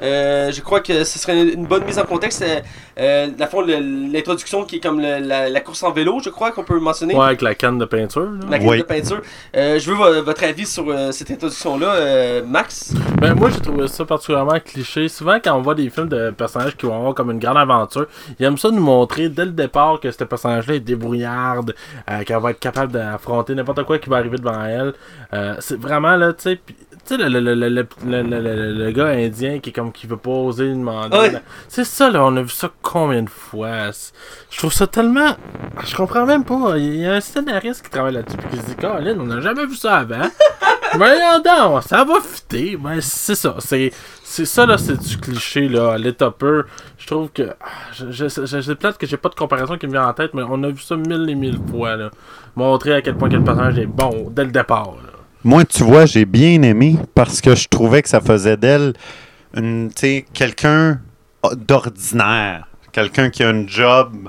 Euh, je crois que ce serait une, bonne mise en contexte. Euh, euh, le fond, l'introduction qui est comme le- la, la course en vélo, je crois qu'on peut mentionner. Ouais, avec la canne de peinture. là. La canne Oui. de peinture. Euh, je veux vo- votre avis sur euh, cette introduction-là, euh, Max. Ben, moi, j'ai trouvé ça particulièrement cliché. Souvent, quand on voit des films de personnages qui vont avoir comme une grande aventure, ils aiment ça nous montrer dès le départ que ce personnage-là est débrouillarde, euh, qu'elle va être capable d'affronter n'importe quoi qui va arriver devant elle. Euh, c'est vraiment là, tu sais. puis- Tu sais, le, le, le, le, le, le- le- le- le gars indien qui est comme qui veut pas oser demander. Ouais. là. C'est ça, là, on a vu ça combien de fois? Je trouve ça tellement. Je comprends même pas. Il y a un scénariste qui travaille là-dessus qui se dit Colin, on n'a jamais vu ça avant. [laughs] Voyons donc, ça va fitter. Ben, c'est ça. C'est, c'est ça, là, c'est du cliché, là, l'état pur. Je trouve que. ah, Je, je, je, c'est plate que j'ai pas de comparaison qui me vient en tête, mais on a vu ça mille et mille fois, là. Montrer à quel point quel personnage est bon dès le départ, là. Moi, tu vois, j'ai bien aimé parce que je trouvais que ça faisait d'elle une, tu sais, quelqu'un d'ordinaire. Quelqu'un qui a un job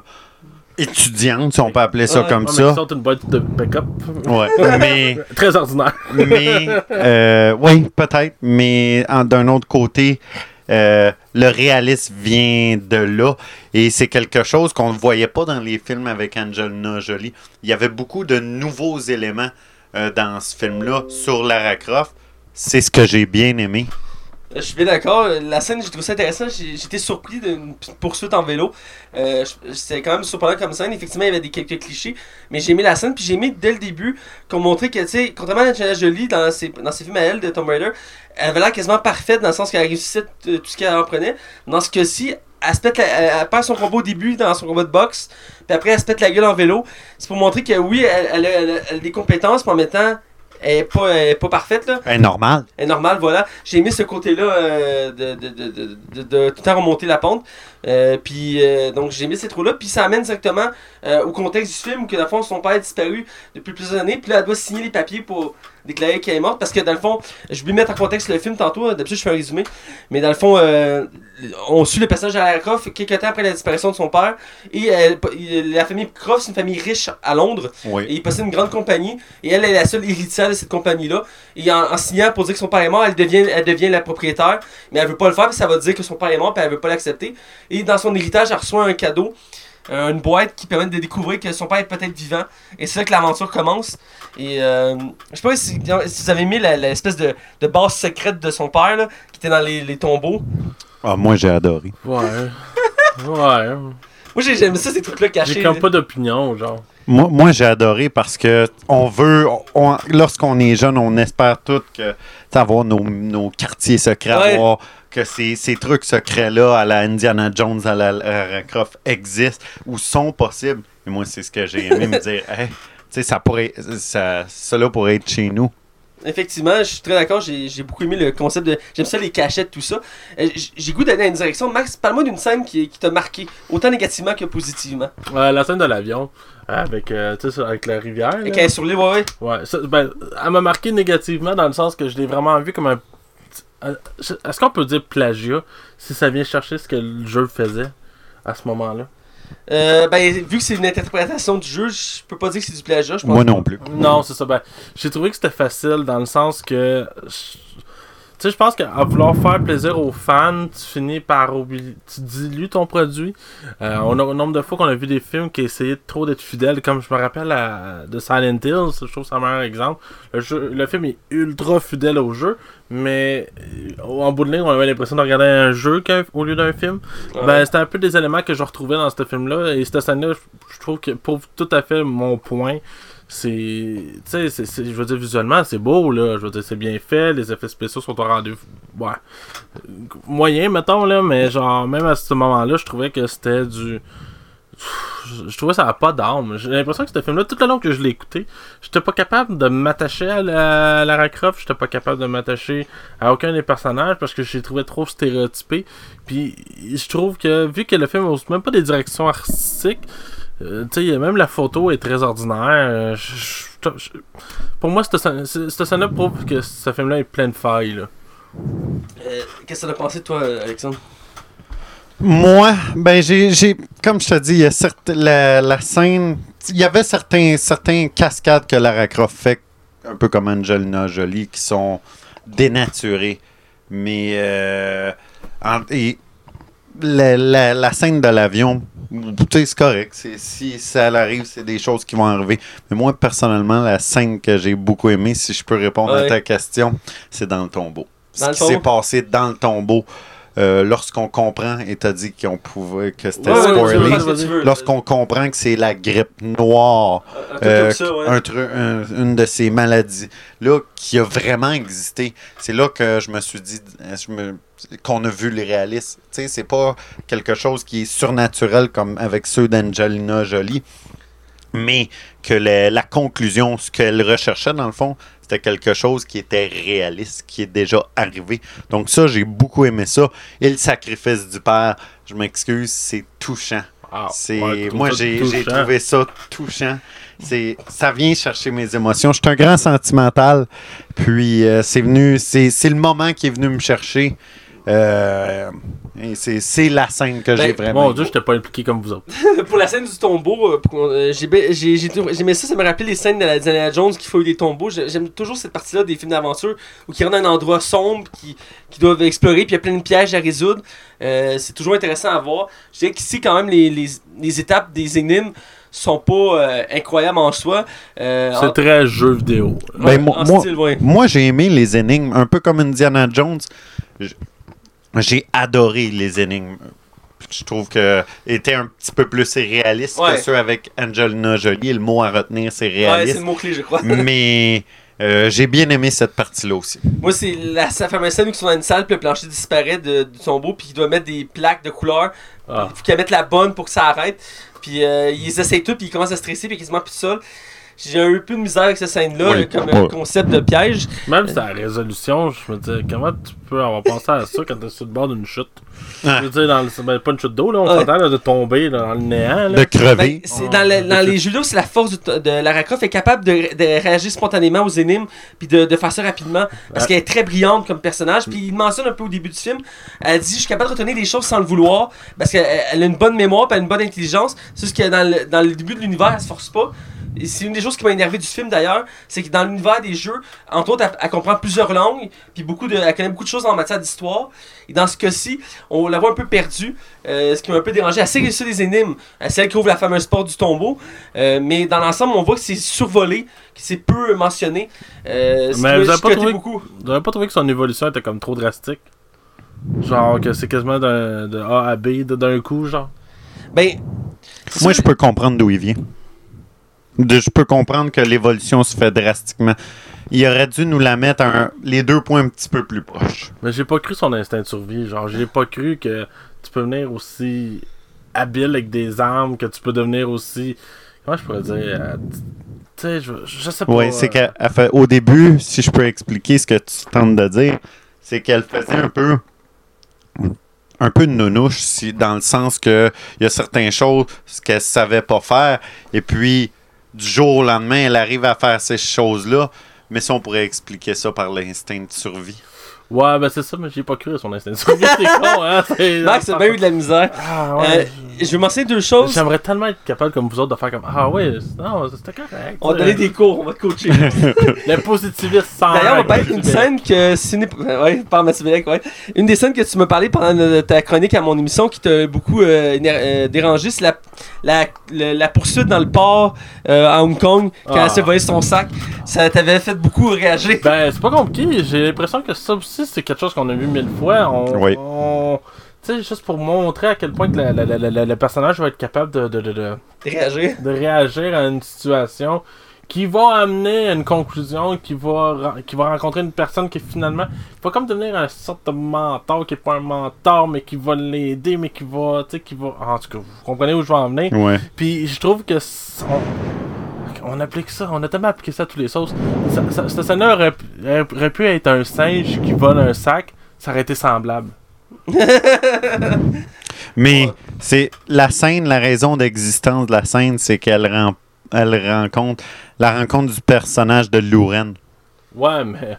étudiante, si on peut appeler ça Ouais, comme Ouais, mais ça. sortent une boîte de pick-up. Ouais. mais, [laughs] Très ordinaire. mais euh, oui, peut-être. Mais d'un autre côté, euh, le réalisme vient de là. Et c'est quelque chose qu'on ne voyait pas dans les films avec Angelina Jolie. Il y avait beaucoup de nouveaux éléments euh, dans ce film-là sur Lara Croft. C'est ce que j'ai bien aimé. Je suis bien d'accord. La scène, j'ai trouvé ça intéressant. J'étais surpris d'une poursuite en vélo. Euh, C'était quand même surprenant comme scène. Effectivement, il y avait des quelques clichés. Mais j'ai aimé la scène. Puis j'ai aimé dès le début qu'on montrait que, tu sais, contrairement à Angelina Jolie dans ses, dans ses films à elle de Tomb Raider, elle avait l'air quasiment parfaite dans le sens qu'elle réussissait tout ce qu'elle en prenait. Dans ce cas-ci, elle, se pète la- elle, elle perd son combat au début dans son combat de boxe. Puis après, elle se pète la gueule en vélo. C'est pour montrer que oui, elle, elle a, elle elle des compétences, mais en même temps, elle est pas, elle est pas parfaite. Là. Eh, normal. est normal, voilà. J'ai aimé ce côté-là euh, de, de, de, de, de- de tout le temps remonter la pente. Euh, puis euh, donc j'ai aimé ces trous-là. Puis ça amène directement euh, au contexte du film où que dans le fond son père a disparu depuis plusieurs années. Puis là elle doit signer les papiers pour déclarer qu'elle est morte. Parce que dans le fond, je vais mettre en contexte le film tantôt. D'habitude je fais un résumé. Mais dans le fond, on suit le personnage de Lara Croft quelques temps après la disparition de son père. Et la famille Croft, c'est une famille riche à Londres. Et il possède une grande compagnie. Et elle est la seule héritière de cette compagnie-là. Et en, en signant pour dire que son père est mort, elle devient, elle devient la propriétaire. Mais elle veut pas le faire parce que ça va dire que son père est mort. Puis elle veut pas l'accepter. Et dans son héritage, elle reçoit un cadeau. euh, une boîte qui permet de découvrir que son père est peut-être vivant. Et c'est là que l'aventure commence. Et euh, je sais pas si, si vous avez mis l'espèce de, de base secrète de son père là, qui était dans les, les tombeaux. Ah, moi, j'ai adoré. Ouais. [laughs] ouais. Moi j'ai- j'aime ça, ces trucs-là cachés. J'ai comme pas d'opinion, genre. Moi, moi j'ai adoré parce que on veut, on- lorsqu'on est jeune, on espère tout que avoir nos, nos quartiers secrets, Ouais. avoir que ces, ces trucs secrets-là à la Indiana Jones, à la Lara Croft existent ou sont possibles. Et moi, c'est ce que j'ai aimé me dire. Hey, tu sais, ça pourrait, ça, cela pourrait être chez nous. Effectivement, je suis très d'accord. J'ai j'ai beaucoup aimé le concept de. J'aime ça, les cachettes, tout ça. Euh, J'ai goût d'aller dans une direction. Max, parle-moi d'une scène qui, qui t'a marqué, autant négativement que positivement. Ouais, la scène de l'avion, avec, euh, tu sais, ça, avec la rivière. Et là. qu'elle est sur l'île, ouais, ouais. Ouais, ça, ben, elle m'a marqué négativement dans le sens que je l'ai vraiment vu comme un. Euh, Est-ce qu'on peut dire plagiat si ça vient chercher ce que le jeu faisait à ce moment-là? Euh, ben, vu que c'est une interprétation du jeu, je peux pas dire que c'est du plagiat. Je pense Moi non plus. Non, c'est ça. Ben, j'ai trouvé que c'était facile dans le sens que. je- sais, je pense qu'à vouloir faire plaisir aux fans, tu finis par oublier. Tu dilues ton produit. Euh, on a un nombre de fois qu'on a vu des films qui essayaient trop d'être fidèles, comme je me rappelle à- de Silent Hill, je trouve c'est un meilleur exemple. Le, jeu- le film est ultra fidèle au jeu, mais euh, en bout de ligne, on avait l'impression de regarder un jeu au lieu d'un film. Ouais. Ben, c'était un peu des éléments que je retrouvais dans ce film-là. Et cette scène-là, je- je trouve que pour tout à fait mon point, c'est. Tu sais, je veux dire, visuellement, c'est beau, là. Je veux dire, c'est bien fait. Les effets spéciaux sont au rendez-vous. Ouais. Moyen, mettons, là. Mais genre, même à ce moment-là, je trouvais que c'était du. Je je trouvais ça n'a pas d'âme. J'ai l'impression que ce film-là, tout le long que je l'ai écouté, j'étais pas capable de m'attacher à la, à Lara Croft, j'étais pas capable de m'attacher à aucun des personnages parce que je les trouvais trop stéréotypés. Puis je trouve que vu que le film n'a même pas des directions artistiques, euh, tu sais, même la photo est très ordinaire. euh, je- je- je- pour moi, cette scène- cette scène-là prouve que ce film-là est plein de failles. Là. Euh, Qu'est-ce que t'en as pensé, toi, Alexandre? Moi, ben j'ai, j'ai comme je te dis, il y a certes- la, la scène, il y avait certains, certains cascades que Lara Croft fait, un peu comme Angelina Jolie, qui sont dénaturés. Mais euh, en- et la, la- la scène de l'avion, c'est correct. C'est, si ça arrive, c'est des choses qui vont arriver. Mais moi, personnellement, la scène que j'ai beaucoup aimée, si je peux répondre Ouais. à ta question, c'est dans le tombeau. Dans Ce qui s'est passé dans le tombeau. Euh, lorsqu'on comprend, et t'as dit qu'on pouvait que c'était Ouais, spoilé. Lorsqu'on comprend que c'est la grippe noire, euh, comme ça, ouais. un tru- un- une de ces maladies là qui a vraiment existé. C'est là que je me suis dit qu'on a vu les réalistes. Tu sais, c'est pas quelque chose qui est surnaturel comme avec ceux d'Angelina Jolie, mais que la, la conclusion, ce qu'elle recherchait dans le fond, c'était quelque chose qui était réaliste, qui est déjà arrivé. Donc ça, j'ai beaucoup aimé ça. Et le sacrifice du père, je m'excuse, c'est touchant. Ah, C'est ouais, moi j'ai trouvé ça touchant. C'est ça vient chercher mes émotions. Je suis un grand sentimental. Puis euh, c'est venu c'est c'est le moment qui est venu me chercher. Euh, c'est c'est la scène que j'ai Ben, vraiment. Mon dieu, j'étais pas impliqué comme vous autres. [laughs] pour la scène du tombeau, euh, euh, j'ai bien- j'ai- j'ai trouvé- j'aimais ça, ça me rappelait les scènes de la Diana Jones qui fouillent des tombeaux. J'ai- J'aime toujours cette partie-là des films d'aventure où ils rentrent dans un endroit sombre, qui, qui doivent explorer, puis il y a plein de pièges à résoudre. Euh, c'est toujours intéressant à voir. Je dirais qu'ici, quand même, les, les, les étapes des énigmes sont pas euh, incroyables en soi. Euh, en- C'est très jeu vidéo. Ben, ouais, moi- moi- style, ouais. Moi, j'ai aimé les énigmes, un peu comme Indiana Jones. j- j'ai adoré les énigmes. Je trouve que étaient un petit peu plus réalistes Ouais. que ceux avec Angelina Jolie. Le mot à retenir, c'est Ouais, c'est réaliste. le mot-clé, je crois. [laughs] mais euh, j'ai bien aimé cette partie-là aussi. Moi, c'est la, sa fameuse scène où ils sont dans une salle, puis le plancher disparaît de, du tombeau, puis il doit mettre des plaques de couleur. Ah. Il faut qu'elle mette la bonne pour que ça arrête. Puis euh, ils essayent tout, puis ils commencent à stresser, puis quasiment plus de sol. J'ai un peu de misère avec cette scène-là, Oui. comme un concept de piège. Même la résolution, je me disais, comment tu peux avoir pensé à ça quand t'es sur le bord d'une chute? Ah. Je veux dire, dans le, ben, pas une chute d'eau, là, on s'entend là, de tomber là, dans le néant. Là. De crever. Ben, c'est dans, le- dans les jeux vidéo, c'est la force de, de Lara Croft. Elle est capable de, de réagir spontanément aux énigmes, puis de, de faire ça rapidement. Parce Ouais. qu'elle est très brillante comme personnage. Puis il mentionne un peu au début du film. Elle dit Je suis capable de retenir des choses sans le vouloir. Parce qu'elle elle a une bonne mémoire, puis elle a une bonne intelligence. C'est juste que dans le, dans le début de l'univers, elle se force pas. C'est une des choses qui m'a énervé du film d'ailleurs, c'est que dans l'univers des jeux, entre autres, elle, elle comprend plusieurs langues, puis beaucoup de, elle connaît beaucoup de choses en matière d'histoire. Et dans ce cas-ci, on la voit un peu perdue, euh, ce qui m'a un peu dérangé. Elle sait réussir des énigmes, c'est elle qui ouvre la fameuse porte du tombeau, euh, mais dans l'ensemble, on voit que c'est survolé, que c'est peu mentionné. Euh, Mais vous avez pas trouvé- beaucoup. Vous avez pas trouvé que son évolution était comme trop drastique? Genre que c'est quasiment de A à B de- d'un coup, genre? Ben, Moi, je peux comprendre d'où il vient. De- je peux comprendre que l'évolution se fait drastiquement. Il aurait dû nous la mettre un- les deux points un petit peu plus proches. Mais j'ai pas cru son instinct de survie. Genre, j'ai pas cru que tu peux venir aussi habile avec des armes, que tu peux devenir aussi. Comment je pourrais dire euh, Tu sais, je, je sais pas. Oui, c'est euh, qu'elle elle fait, au début, si je peux expliquer ce que tu tentes de dire, c'est qu'elle faisait un peu un peu de nounouche, si, dans le sens que il y a certaines choses qu'elle savait pas faire, et puis du jour au lendemain, elle arrive à faire ces choses-là, mais ça, on pourrait expliquer ça par l'instinct de survie. Ouais, ben c'est ça, mais j'ai pas cru à son instinct de survie. C'est con, hein. [laughs] c'est- Max a bien eu de la misère. Ah, Euh, ouais. Je vais mentionner deux choses. J'aimerais tellement être capable comme vous autres de faire comme Ah ouais, non, c'était correct. On va donner des cours, on va te coacher. [laughs] Le positivisme sans. D'ailleurs, on va d'une Mathieu scène que Ciné... Ouais, par ouais. Une des scènes que tu m'as parlé pendant ta chronique à mon émission qui t'a beaucoup euh, euh, dérangé, c'est la, la, la, la poursuite dans le port euh, à Hong Kong quand Ah. elle s'est volé son sac. Ça t'avait fait beaucoup réagir. Ben, c'est pas compliqué. J'ai l'impression que ça aussi, c'est quelque chose qu'on a vu mille fois. On, Oui. on- tu sais, juste pour montrer à quel point que la- la- la- la- le personnage va être capable de, de, de, de, Réagir. de réagir à une situation qui va amener à une conclusion, qui va, qui va rencontrer une personne qui finalement va comme devenir un sorte de mentor, qui est pas un mentor, mais qui va l'aider, mais qui va, tu sais, qui va... En tout cas, vous comprenez où je veux en venir. Ouais. Puis je trouve que c- on, on applique ça, on a tellement appliqué ça à tous les sauces. Ça, ça- cette scène-là aurait, pu- aurait pu être un singe qui vole un sac, ça aurait été semblable. [laughs] Mais Ouais. c'est la scène, la raison d'existence de la scène, c'est qu'elle ren- elle rencontre la rencontre du personnage de Louren. Ouais, mais.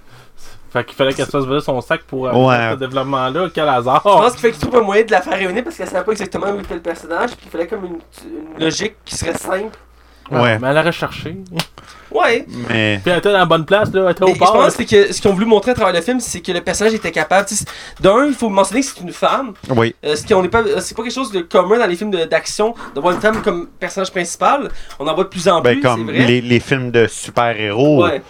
Fait qu'il fallait qu'elle se fasse voler son sac pour avoir Ouais. ce développement-là. Quel hasard! Je pense qu'il fait qu'il trouve un moyen de la faire réunir parce qu'elle savait pas exactement où était le personnage. Puis il fallait comme une, une logique qui serait simple. Ouais. Mais elle aurait cherché. Ouais. Mais Puis elle était dans la bonne place, là. Elle était au je port. là. pense que ce qu'ils ont voulu montrer à travers le film, c'est que le personnage était capable. D'un, il faut mentionner que c'est une femme. oui, Euh, ce qui on n'est pas, euh, c'est pas quelque chose de commun dans les films d'action de voir une femme comme personnage principal. On en voit de plus en ben plus, comme c'est vrai. les, les films de super-héros. Ouais.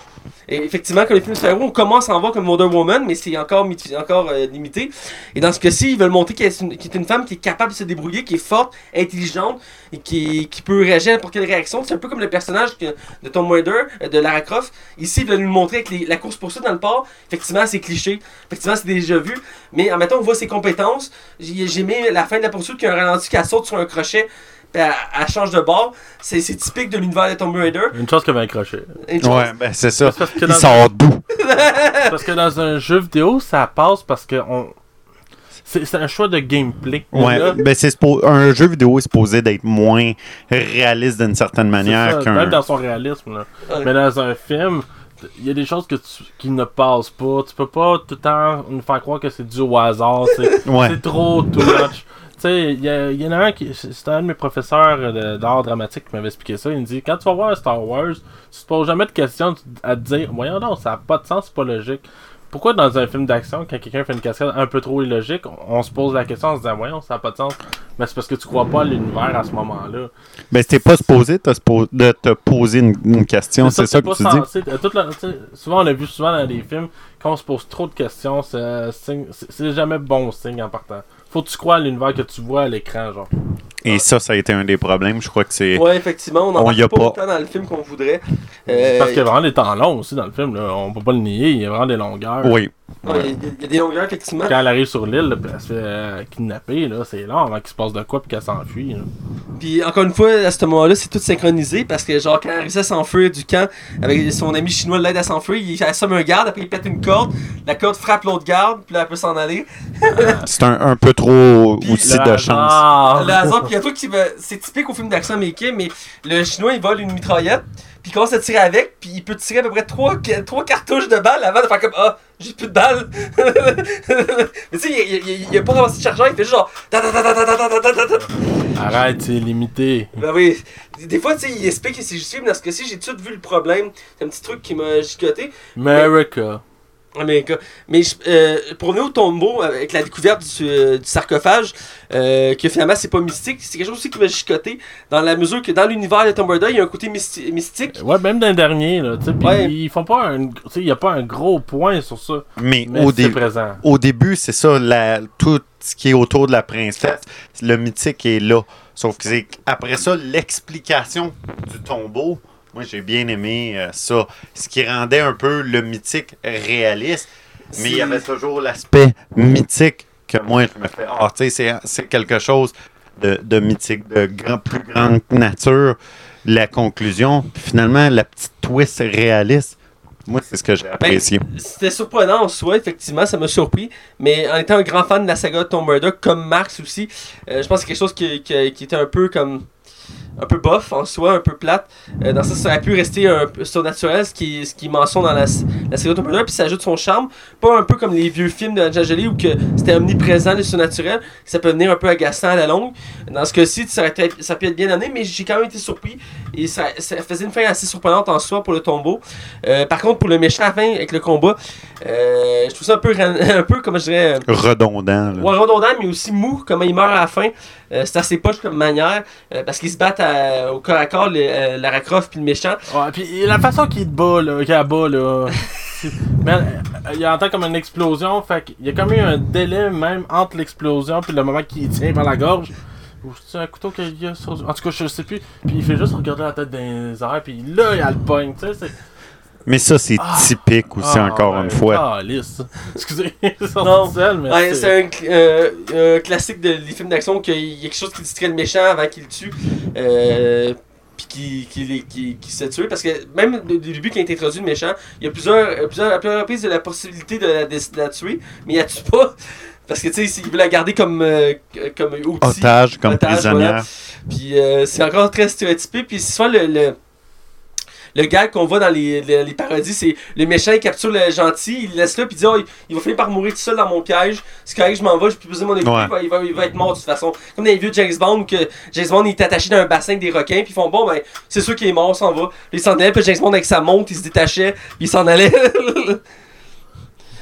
Et effectivement, comme les films de super-héros, on commence à en voir comme Wonder Woman, mais c'est encore, encore euh, limité. Et dans ce cas-ci, ils veulent montrer qu'elle est une, est une femme qui est capable de se débrouiller, qui est forte, intelligente, et qui, qui peut réagir à n'importe quelle réaction. C'est un peu comme le personnage de Tom Raider, euh, de Lara Croft. Ici, ils veulent nous le montrer avec la course-poursuite dans le port. Effectivement, c'est cliché. Effectivement, c'est déjà vu. Mais en temps, on voit ses compétences. J'ai aimé la fin de la poursuite, qui a un ralenti, qu'elle saute sur un crochet, puis elle, elle change de bord. C'est typique de l'univers de Tomb Raider. Une chose qu'elle. Une chose- Ouais, ben c'est ça. Parce que Il dans- sort d'où? Parce que dans un jeu vidéo, ça passe parce que on. C'est un choix de gameplay. Ouais, Là, ben c'est un jeu vidéo est supposé d'être moins réaliste d'une certaine manière qu'un. Même dans son réalisme. Là. Ouais. Mais dans un film, il y a des choses que tu- qui ne passent pas. Tu peux pas tout le temps nous faire croire que c'est dû au hasard. C'est Ouais. c'est trop too much. Tu sais, il y, en a un qui. C'était un de mes professeurs d'art dramatique qui m'avait expliqué ça. Il me dit quand tu vas voir Star Wars, tu te poses jamais de questions à te dire Voyons donc, ça n'a pas de sens, c'est pas logique. pourquoi dans un film d'action, quand quelqu'un fait une cascade un peu trop illogique, on, on se pose la question en se disant, voyons, ça n'a pas de sens. Mais c'est parce que tu crois pas à l'univers à ce moment-là. Mais c'était pas supposé de te poser une, une question, c'est ça que tu dis? euh, la- souvent, on l'a vu souvent dans des films, quand on se pose trop de questions, c'est euh, c'est jamais bon signe en partant. Faut que tu crois à l'univers que tu vois à l'écran, genre. Et ça, ça a été un des problèmes. Je crois que c'est. Ouais, effectivement, on n'en parle a pas, pas. autant dans le film qu'on voudrait. Euh, Parce qu'il y a vraiment des temps longs aussi dans le film, là. on peut pas le nier, il y a vraiment des longueurs. Oui. ouais, il y a- il y, a des longueurs, effectivement. Quand elle arrive sur l'île, elle se fait euh, kidnapper, là, c'est long avant qu'il se passe de quoi puis qu'elle s'enfuit. Puis encore une fois, à ce moment-là, c'est tout synchronisé parce que, genre, quand elle réussit à s'enfuir du camp avec son ami chinois, l'aide à s'enfuir, il assomme un garde, après il pète une corde, la corde frappe l'autre garde, puis là, elle peut s'en aller. C'est un, un peu trop trop aussi de chance. Le hasard, puis il y a toi qui C'est typique au film d'action américain, mais le chinois il vole une mitraillette, puis il commence à tirer avec, puis il peut tirer à peu près 3, 3 cartouches de balles avant de faire comme Ah, j'ai plus de balles. mais tu sais, il, il, a pas ramassé de chargeur, il fait juste genre. Arrête, c'est limité. Ben oui. Des fois, tu sais, il explique que c'est justifié, mais dans ce cas-ci, j'ai tout vu le problème. C'est un petit truc qui m'a gicoté. America mais je- euh, pour nous, au tombeau, avec la découverte du, euh, du sarcophage, euh, que finalement c'est pas mystique, c'est quelque chose aussi qui m'a chicoté, dans la mesure que dans l'univers de Tomb Raider, il y a un côté mysti- mystique. Ouais, même dans le dernier, là, Ouais. ils font pas un. Tu sais, il y a pas un gros point sur ça. Mais, Mais au, c'est dé- présent. au début, c'est ça, la- tout ce qui est autour de la princesse, le mythique est là. Sauf que c'est après ça, l'explication du tombeau, moi j'ai bien aimé euh, ça. Ce qui rendait un peu le mythique réaliste. Mais il y avait toujours l'aspect mythique que moi je me fais. Ah, tu sais, c'est- quelque chose de, de mythique, de grand, plus grande nature. La conclusion, puis finalement, la petite twist réaliste. Moi, c'est ce que j'ai apprécié. C'était surprenant en soi, effectivement, ça m'a surpris. Mais en étant un grand fan de la saga Tomb Raider, comme Max aussi, euh, je pense que c'est quelque chose qui, qui- qui était un peu comme. Un peu bof en soi, un peu plate. Euh, dans ça, ça aurait pu rester un peu surnaturel, ce qui, ce qui mentionne dans la, la saga Tomb Raider, puis ça ajoute son charme. Pas un peu comme les vieux films de Angelina Jolie où que c'était omniprésent, le surnaturel, ça peut venir un peu agaçant à la longue. Dans ce cas-ci, ça, ça peut être bien amené, mais j'ai quand même été surpris. Et ça, ça faisait une fin assez surprenante en soi pour le tombeau. Euh, par contre, pour le méchant à la fin avec le combat, euh, je trouve ça un peu, [laughs] un peu comme je dirais, euh, Redondant. là. ouais, redondant, mais aussi mou, comment il meurt à la fin. C'est assez poche comme manière, parce qu'ils se battent à- au corps à corps, le- euh, Lara Croft puis le méchant. Ouais, pis la façon qu'il te bat, là, qu'il bat, là. Mais [laughs] euh, il entend comme une explosion, fait qu'il y a comme eu un délai même entre l'explosion puis le moment qu'il tient par la gorge. Ou c'est un couteau qu'il y a sur... En tout cas, je sais plus. Puis il fait juste regarder la tête dans les airs, puis là, il a le pogne, tu sais. Mais ça, c'est Ah. typique aussi, Ah, encore ouais, une fois. Ah, lisse. [laughs] Excusez, [laughs] c'est Non. seul, mais Ouais, c'est... un, euh, un classique de- des films d'action qu'il y a quelque chose qui distrait le méchant avant qu'il le tue. Euh, puis qui, qui, qui, qui se tue parce que même au début quand il est introduit le méchant il y a plusieurs euh, plusieurs plusieurs reprises de la possibilité de la, de la tuer mais il la tue pas [laughs] parce que tu sais il veut la garder comme euh, comme outil Otage comme Otage, prisonnière. puis euh, c'est encore très stéréotypé. Puis souvent, le, le, le gag qu'on voit dans les, les, les parodies, c'est le méchant, il capture le gentil, il le laisse là, puis il dit, oh, il, il va finir par mourir tout seul dans mon piège. C'est correct, je m'en vais, j'ai plus besoin de mon équipe, Ouais. il, va, il, va, être mort de toute façon. Comme dans les vieux James Bond, que James Bond il est attaché dans un bassin avec des requins, puis ils font, bon, ben, c'est sûr qu'il est mort, on s'en va. Il s'en allait, puis James Bond avec sa montre, il se détachait, puis il s'en allait. [laughs]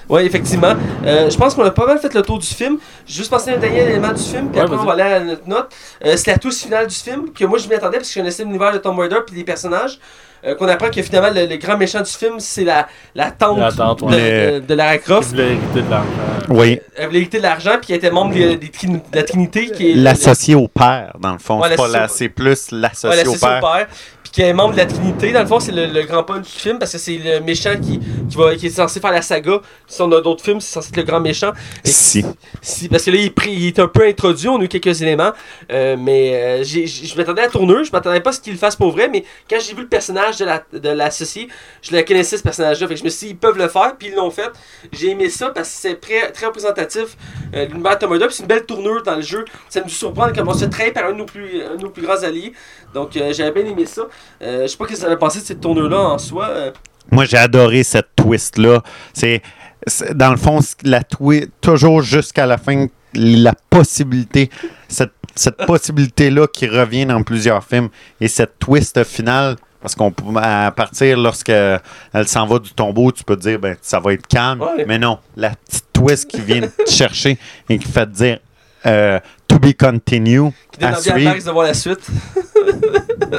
Ouais, effectivement. Euh, je pense qu'on a pas mal fait le tour du film. J'ai juste pensé à un dernier élément du film, puis Ouais, après on va aller à notre note. Euh, c'est la touche finale du film, que moi je m'y attendais parce que je connaissais l'univers de Tomb Raider puis les personnages. Euh, qu'on apprend que finalement le, le grand méchant du film c'est la, la tante, La tante, de, ouais. de, de Lara Qui Croft. voulait hériter de l'argent. Oui, Elle voulait hériter de l'argent puis elle était membre des, des Trin- de la Trinité qui est l'associé au père, dans le fond. Ouais, c'est pas l'associé la- au- c'est plus Ouais, l'associé la au père. Qui est membre de la Trinité. Dans le fond, c'est le, le grand punch du film parce que c'est le méchant qui, qui, va, qui est censé faire la saga. Si on a d'autres films, c'est censé être le grand méchant. Et Si. Si, parce que là, il, est pris- il est un peu introduit, on a eu quelques éléments, euh, mais euh, je m'attendais à la tournure, je m'attendais pas à ce qu'il le fasse pour vrai, mais quand j'ai vu le personnage de la- de l'associé, je la connaissais ce personnage-là, fait que je me suis dit, ils peuvent le faire, puis ils l'ont fait. J'ai aimé ça parce que c'est très, très représentatif euh, de l'univers de c'est une belle tournure dans le jeu. Ça me surprend comme on se trahir par un de nos plus, un de nos plus grands alliés, donc euh, j'avais bien aimé ça. Euh, je sais pas ce que vous avez pensé de cette tournure-là en soi. euh. Moi, j'ai adoré cette twist-là. C'est, c'est- dans le fond, la twist, toujours jusqu'à la fin, la possibilité, cette, cette possibilité-là qui revient dans plusieurs films. Et cette twist finale, Parce qu'on à partir lorsqu'elle elle s'en va du tombeau, tu peux te dire ben ça va être calme. Ouais. Mais non, la petite twist qui vient te chercher et qui fait te dire euh, to be continue Qui à suivre. Max de voir la suite. [laughs]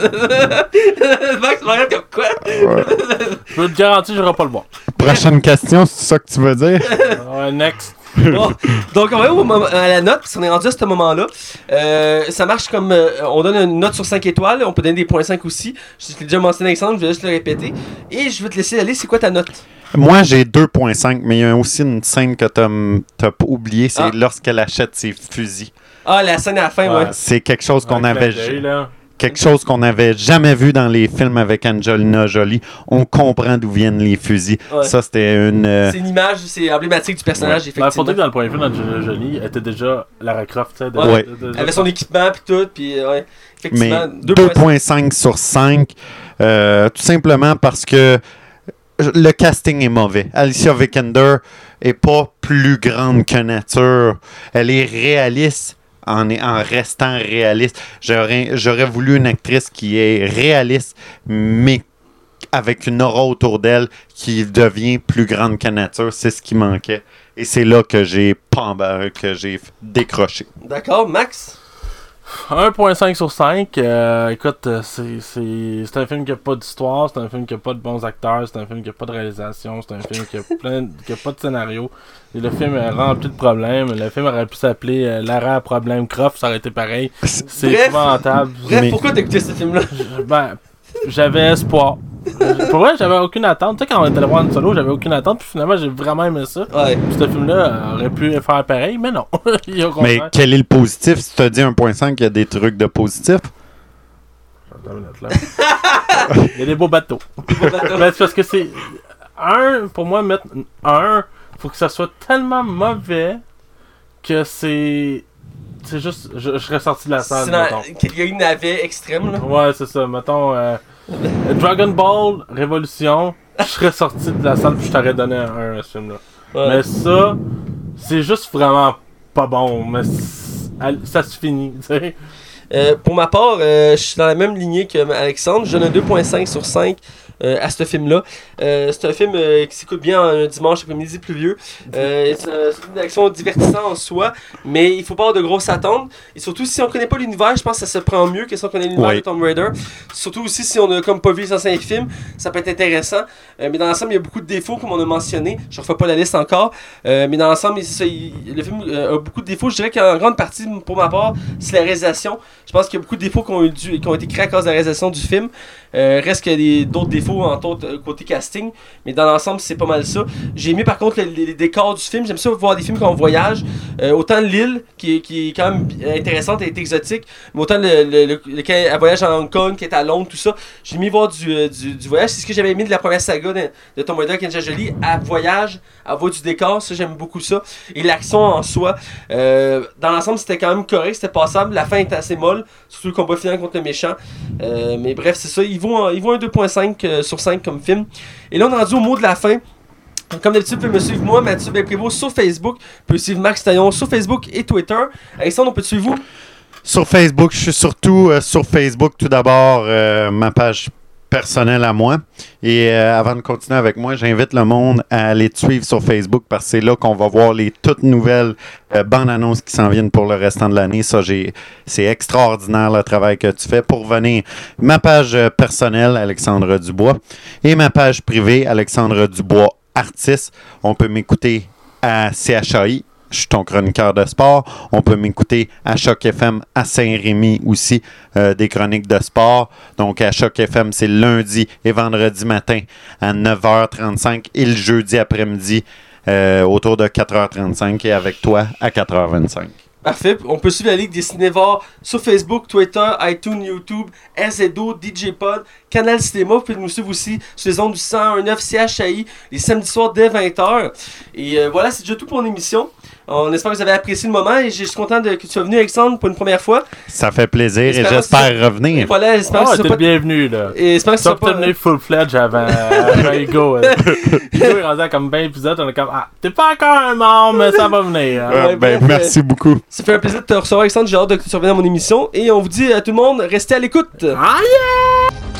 Max regarde comme quoi? Je peux te garantir, je n'irai pas le voir. Prochaine question, c'est ça que tu veux dire? [laughs] Ouais, next. Bon, donc on va au moment- à la note, parce qu'on est rendu à ce moment-là. Euh, ça marche comme. euh, on donne une note sur 5 étoiles, on peut donner des points 5 aussi. Je l'ai déjà mentionné, Alexandre, je vais juste le répéter. Et je vais te laisser aller, c'est quoi ta note? Moi, j'ai 2.5, mais il y a aussi une scène que t'as pas oublié, c'est Ah. lorsqu'elle achète ses fusils. Ah, la scène à la fin, ouais. Ouais. C'est quelque chose qu'on Un avait là. quelque chose qu'on n'avait jamais vu dans les films avec Angelina Jolie. On comprend d'où viennent les fusils. Ouais. Ça, c'était une. euh, C'est une image, c'est emblématique du personnage, Ben, effectivement. que dans le point de vue d'Angelina Jolie, elle était déjà Lara Croft, de- Ouais. de- de- Elle avait son équipement puis tout, puis ouais. mais Effectivement, 2.5. 2.5 sur 5, euh, tout simplement parce que le casting est mauvais. Alicia Vikander est pas plus grande que nature. Elle est réaliste en, en restant réaliste. J'aurais voulu une actrice qui est réaliste, mais avec une aura autour d'elle qui devient plus grande que nature. C'est ce qui manquait. Et c'est là que j'ai j'ai décroché. D'accord, Max? 1.5 sur 5. euh, écoute, euh, c'est un film qui a pas d'histoire, c'est un film qui a pas de bons acteurs, c'est un film qui a pas de réalisation, c'est un film qui a, [laughs] plein, qui a pas de scénario. Et le film est rempli de problèmes. Le film aurait pu s'appeler euh, Lara Problème Croft, ça aurait été pareil. [laughs] C'est épouvantable. Bref, Mais- pourquoi t'as écouté ce film-là? ben, j'avais espoir. [laughs] Pour vrai, j'avais aucune attente. Tu sais, quand on était allé voir une solo, j'avais aucune attente. Puis finalement, j'ai vraiment aimé ça. Ouais. Puis ce film-là aurait pu faire pareil, mais non. [laughs] Il y a Mais quel est le positif? Si tu as dit 1.5, il y a des trucs de positif. Une. Il y a des beaux bateaux. [laughs] Mais c'est parce que c'est. Un, pour moi, mettre un, faut que ça soit tellement mauvais que c'est. C'est juste. Je, je serais sorti de la salle, C'est dans mettons. catégorie navet extrême, là. Ouais, c'est ça. Mettons. euh, Dragon Ball Révolution, je serais sorti de la salle puis je t'aurais donné un 1 à ce film-là. Ouais. Mais ça, c'est juste vraiment pas bon. Mais ça se finit, tu sais. Euh, pour ma part, euh, je suis dans la même lignée que Alexandre. Je donne un 2.5 sur 5 euh, à ce film-là. Euh, c'est un film euh, qui s'écoute bien un dimanche après-midi pluvieux. Euh, c'est un- c'est une action divertissante en soi, mais il faut pas avoir de grosses attentes. Et surtout, si on connaît pas l'univers, je pense que ça se prend mieux que si on connaît l'univers Oui. de Tomb Raider. Surtout aussi si on a comme pas vu les anciens films, ça peut être intéressant. Euh, mais dans l'ensemble, il y a beaucoup de défauts, comme on a mentionné. Je refais pas la liste encore. Euh, mais dans l'ensemble, c'est ça, il- le film euh, a beaucoup de défauts. Je dirais qu'en grande partie, pour ma part, c'est la réalisation. Je pense qu'il y a beaucoup de défauts qui ont, eu dû- qui ont été créés à cause de la réalisation du film. Euh, reste qu'il y a d'autres défauts, entre autres, euh, côté casting. Mais dans l'ensemble, c'est pas mal ça. J'ai aimé par contre les, décors du film. J'aime ça voir des films quand on voyage. Euh, autant l'île, qui, est- qui est quand même intéressante et est exotique, mais autant le, le, le- le- voyage à Hong Kong, qui est à Londres, tout ça. J'ai aimé voir du, du, voyage. C'est ce que j'avais aimé de la première saga de, de Tomb Raider Angelina Jolie. Elle voyage, elle voit du décor. Ça, j'aime beaucoup ça. Et l'action en soi, dans l'ensemble, c'était quand même correct, c'était passable. La fin était assez molle, surtout le combat final contre le méchant. Mais bref, c'est ça. Vont, ils vont un 2.5 euh, sur 5 comme film. Et là, on est rendu au mot de la fin. Comme d'habitude, vous pouvez me suivre moi, Mathieu Belprévost, sur Facebook. Vous pouvez suivre Max Taillon sur Facebook et Twitter. Alexandre, on peut suivre vous? Sur Facebook, je suis surtout euh, sur Facebook. Tout d'abord, euh, ma page personnelle à moi. Et euh, avant de continuer avec moi, j'invite le monde à aller te suivre sur Facebook parce que c'est là qu'on va voir les toutes nouvelles euh, bandes annonces qui s'en viennent pour le restant de l'année. Ça, c'est extraordinaire le travail que tu fais. Pour venir, ma page euh, personnelle, Alexandre Dubois, et ma page privée, Alexandre Dubois Artiste. On peut m'écouter à CHAI. Je suis ton chroniqueur de sport. On peut m'écouter à Choc FM à Saint-Rémy aussi, euh, des chroniques de sport. Donc à Choc FM, c'est lundi et vendredi matin à 9h35 et le jeudi après-midi euh, autour de 4h35 et avec toi à 4h25. Parfait. On peut suivre la Ligue des Cinévores sur Facebook, Twitter, iTunes, YouTube, RZO, DJ Pod, Canal Cinéma. Vous pouvez nous suivre aussi sur les ondes du 101.9 CHAI les samedis soirs dès 20h. Et euh, voilà, c'est déjà tout pour l'émission. On espère que vous avez apprécié le moment et je suis content de, que tu sois venu, Alexandre, pour une première fois. Ça fait plaisir et j'espère revenir. voilà, j'espère Ah, que t'es soit le pas... bienvenu, là. Et j'espère que Ça soit pas... peut full fledged avant, [laughs] avant Hugo. euh. Hugo est rendu à comme 20 épisodes, on est comme Ah, t'es pas encore un mort, mais ça va venir. hein. Euh, Ouais, ben, bref, merci beaucoup. Ça fait un plaisir de te recevoir, Alexandre. J'ai hâte de que tu reviennes à mon émission. Et on vous dit à tout le monde, restez à l'écoute. Ah yeah!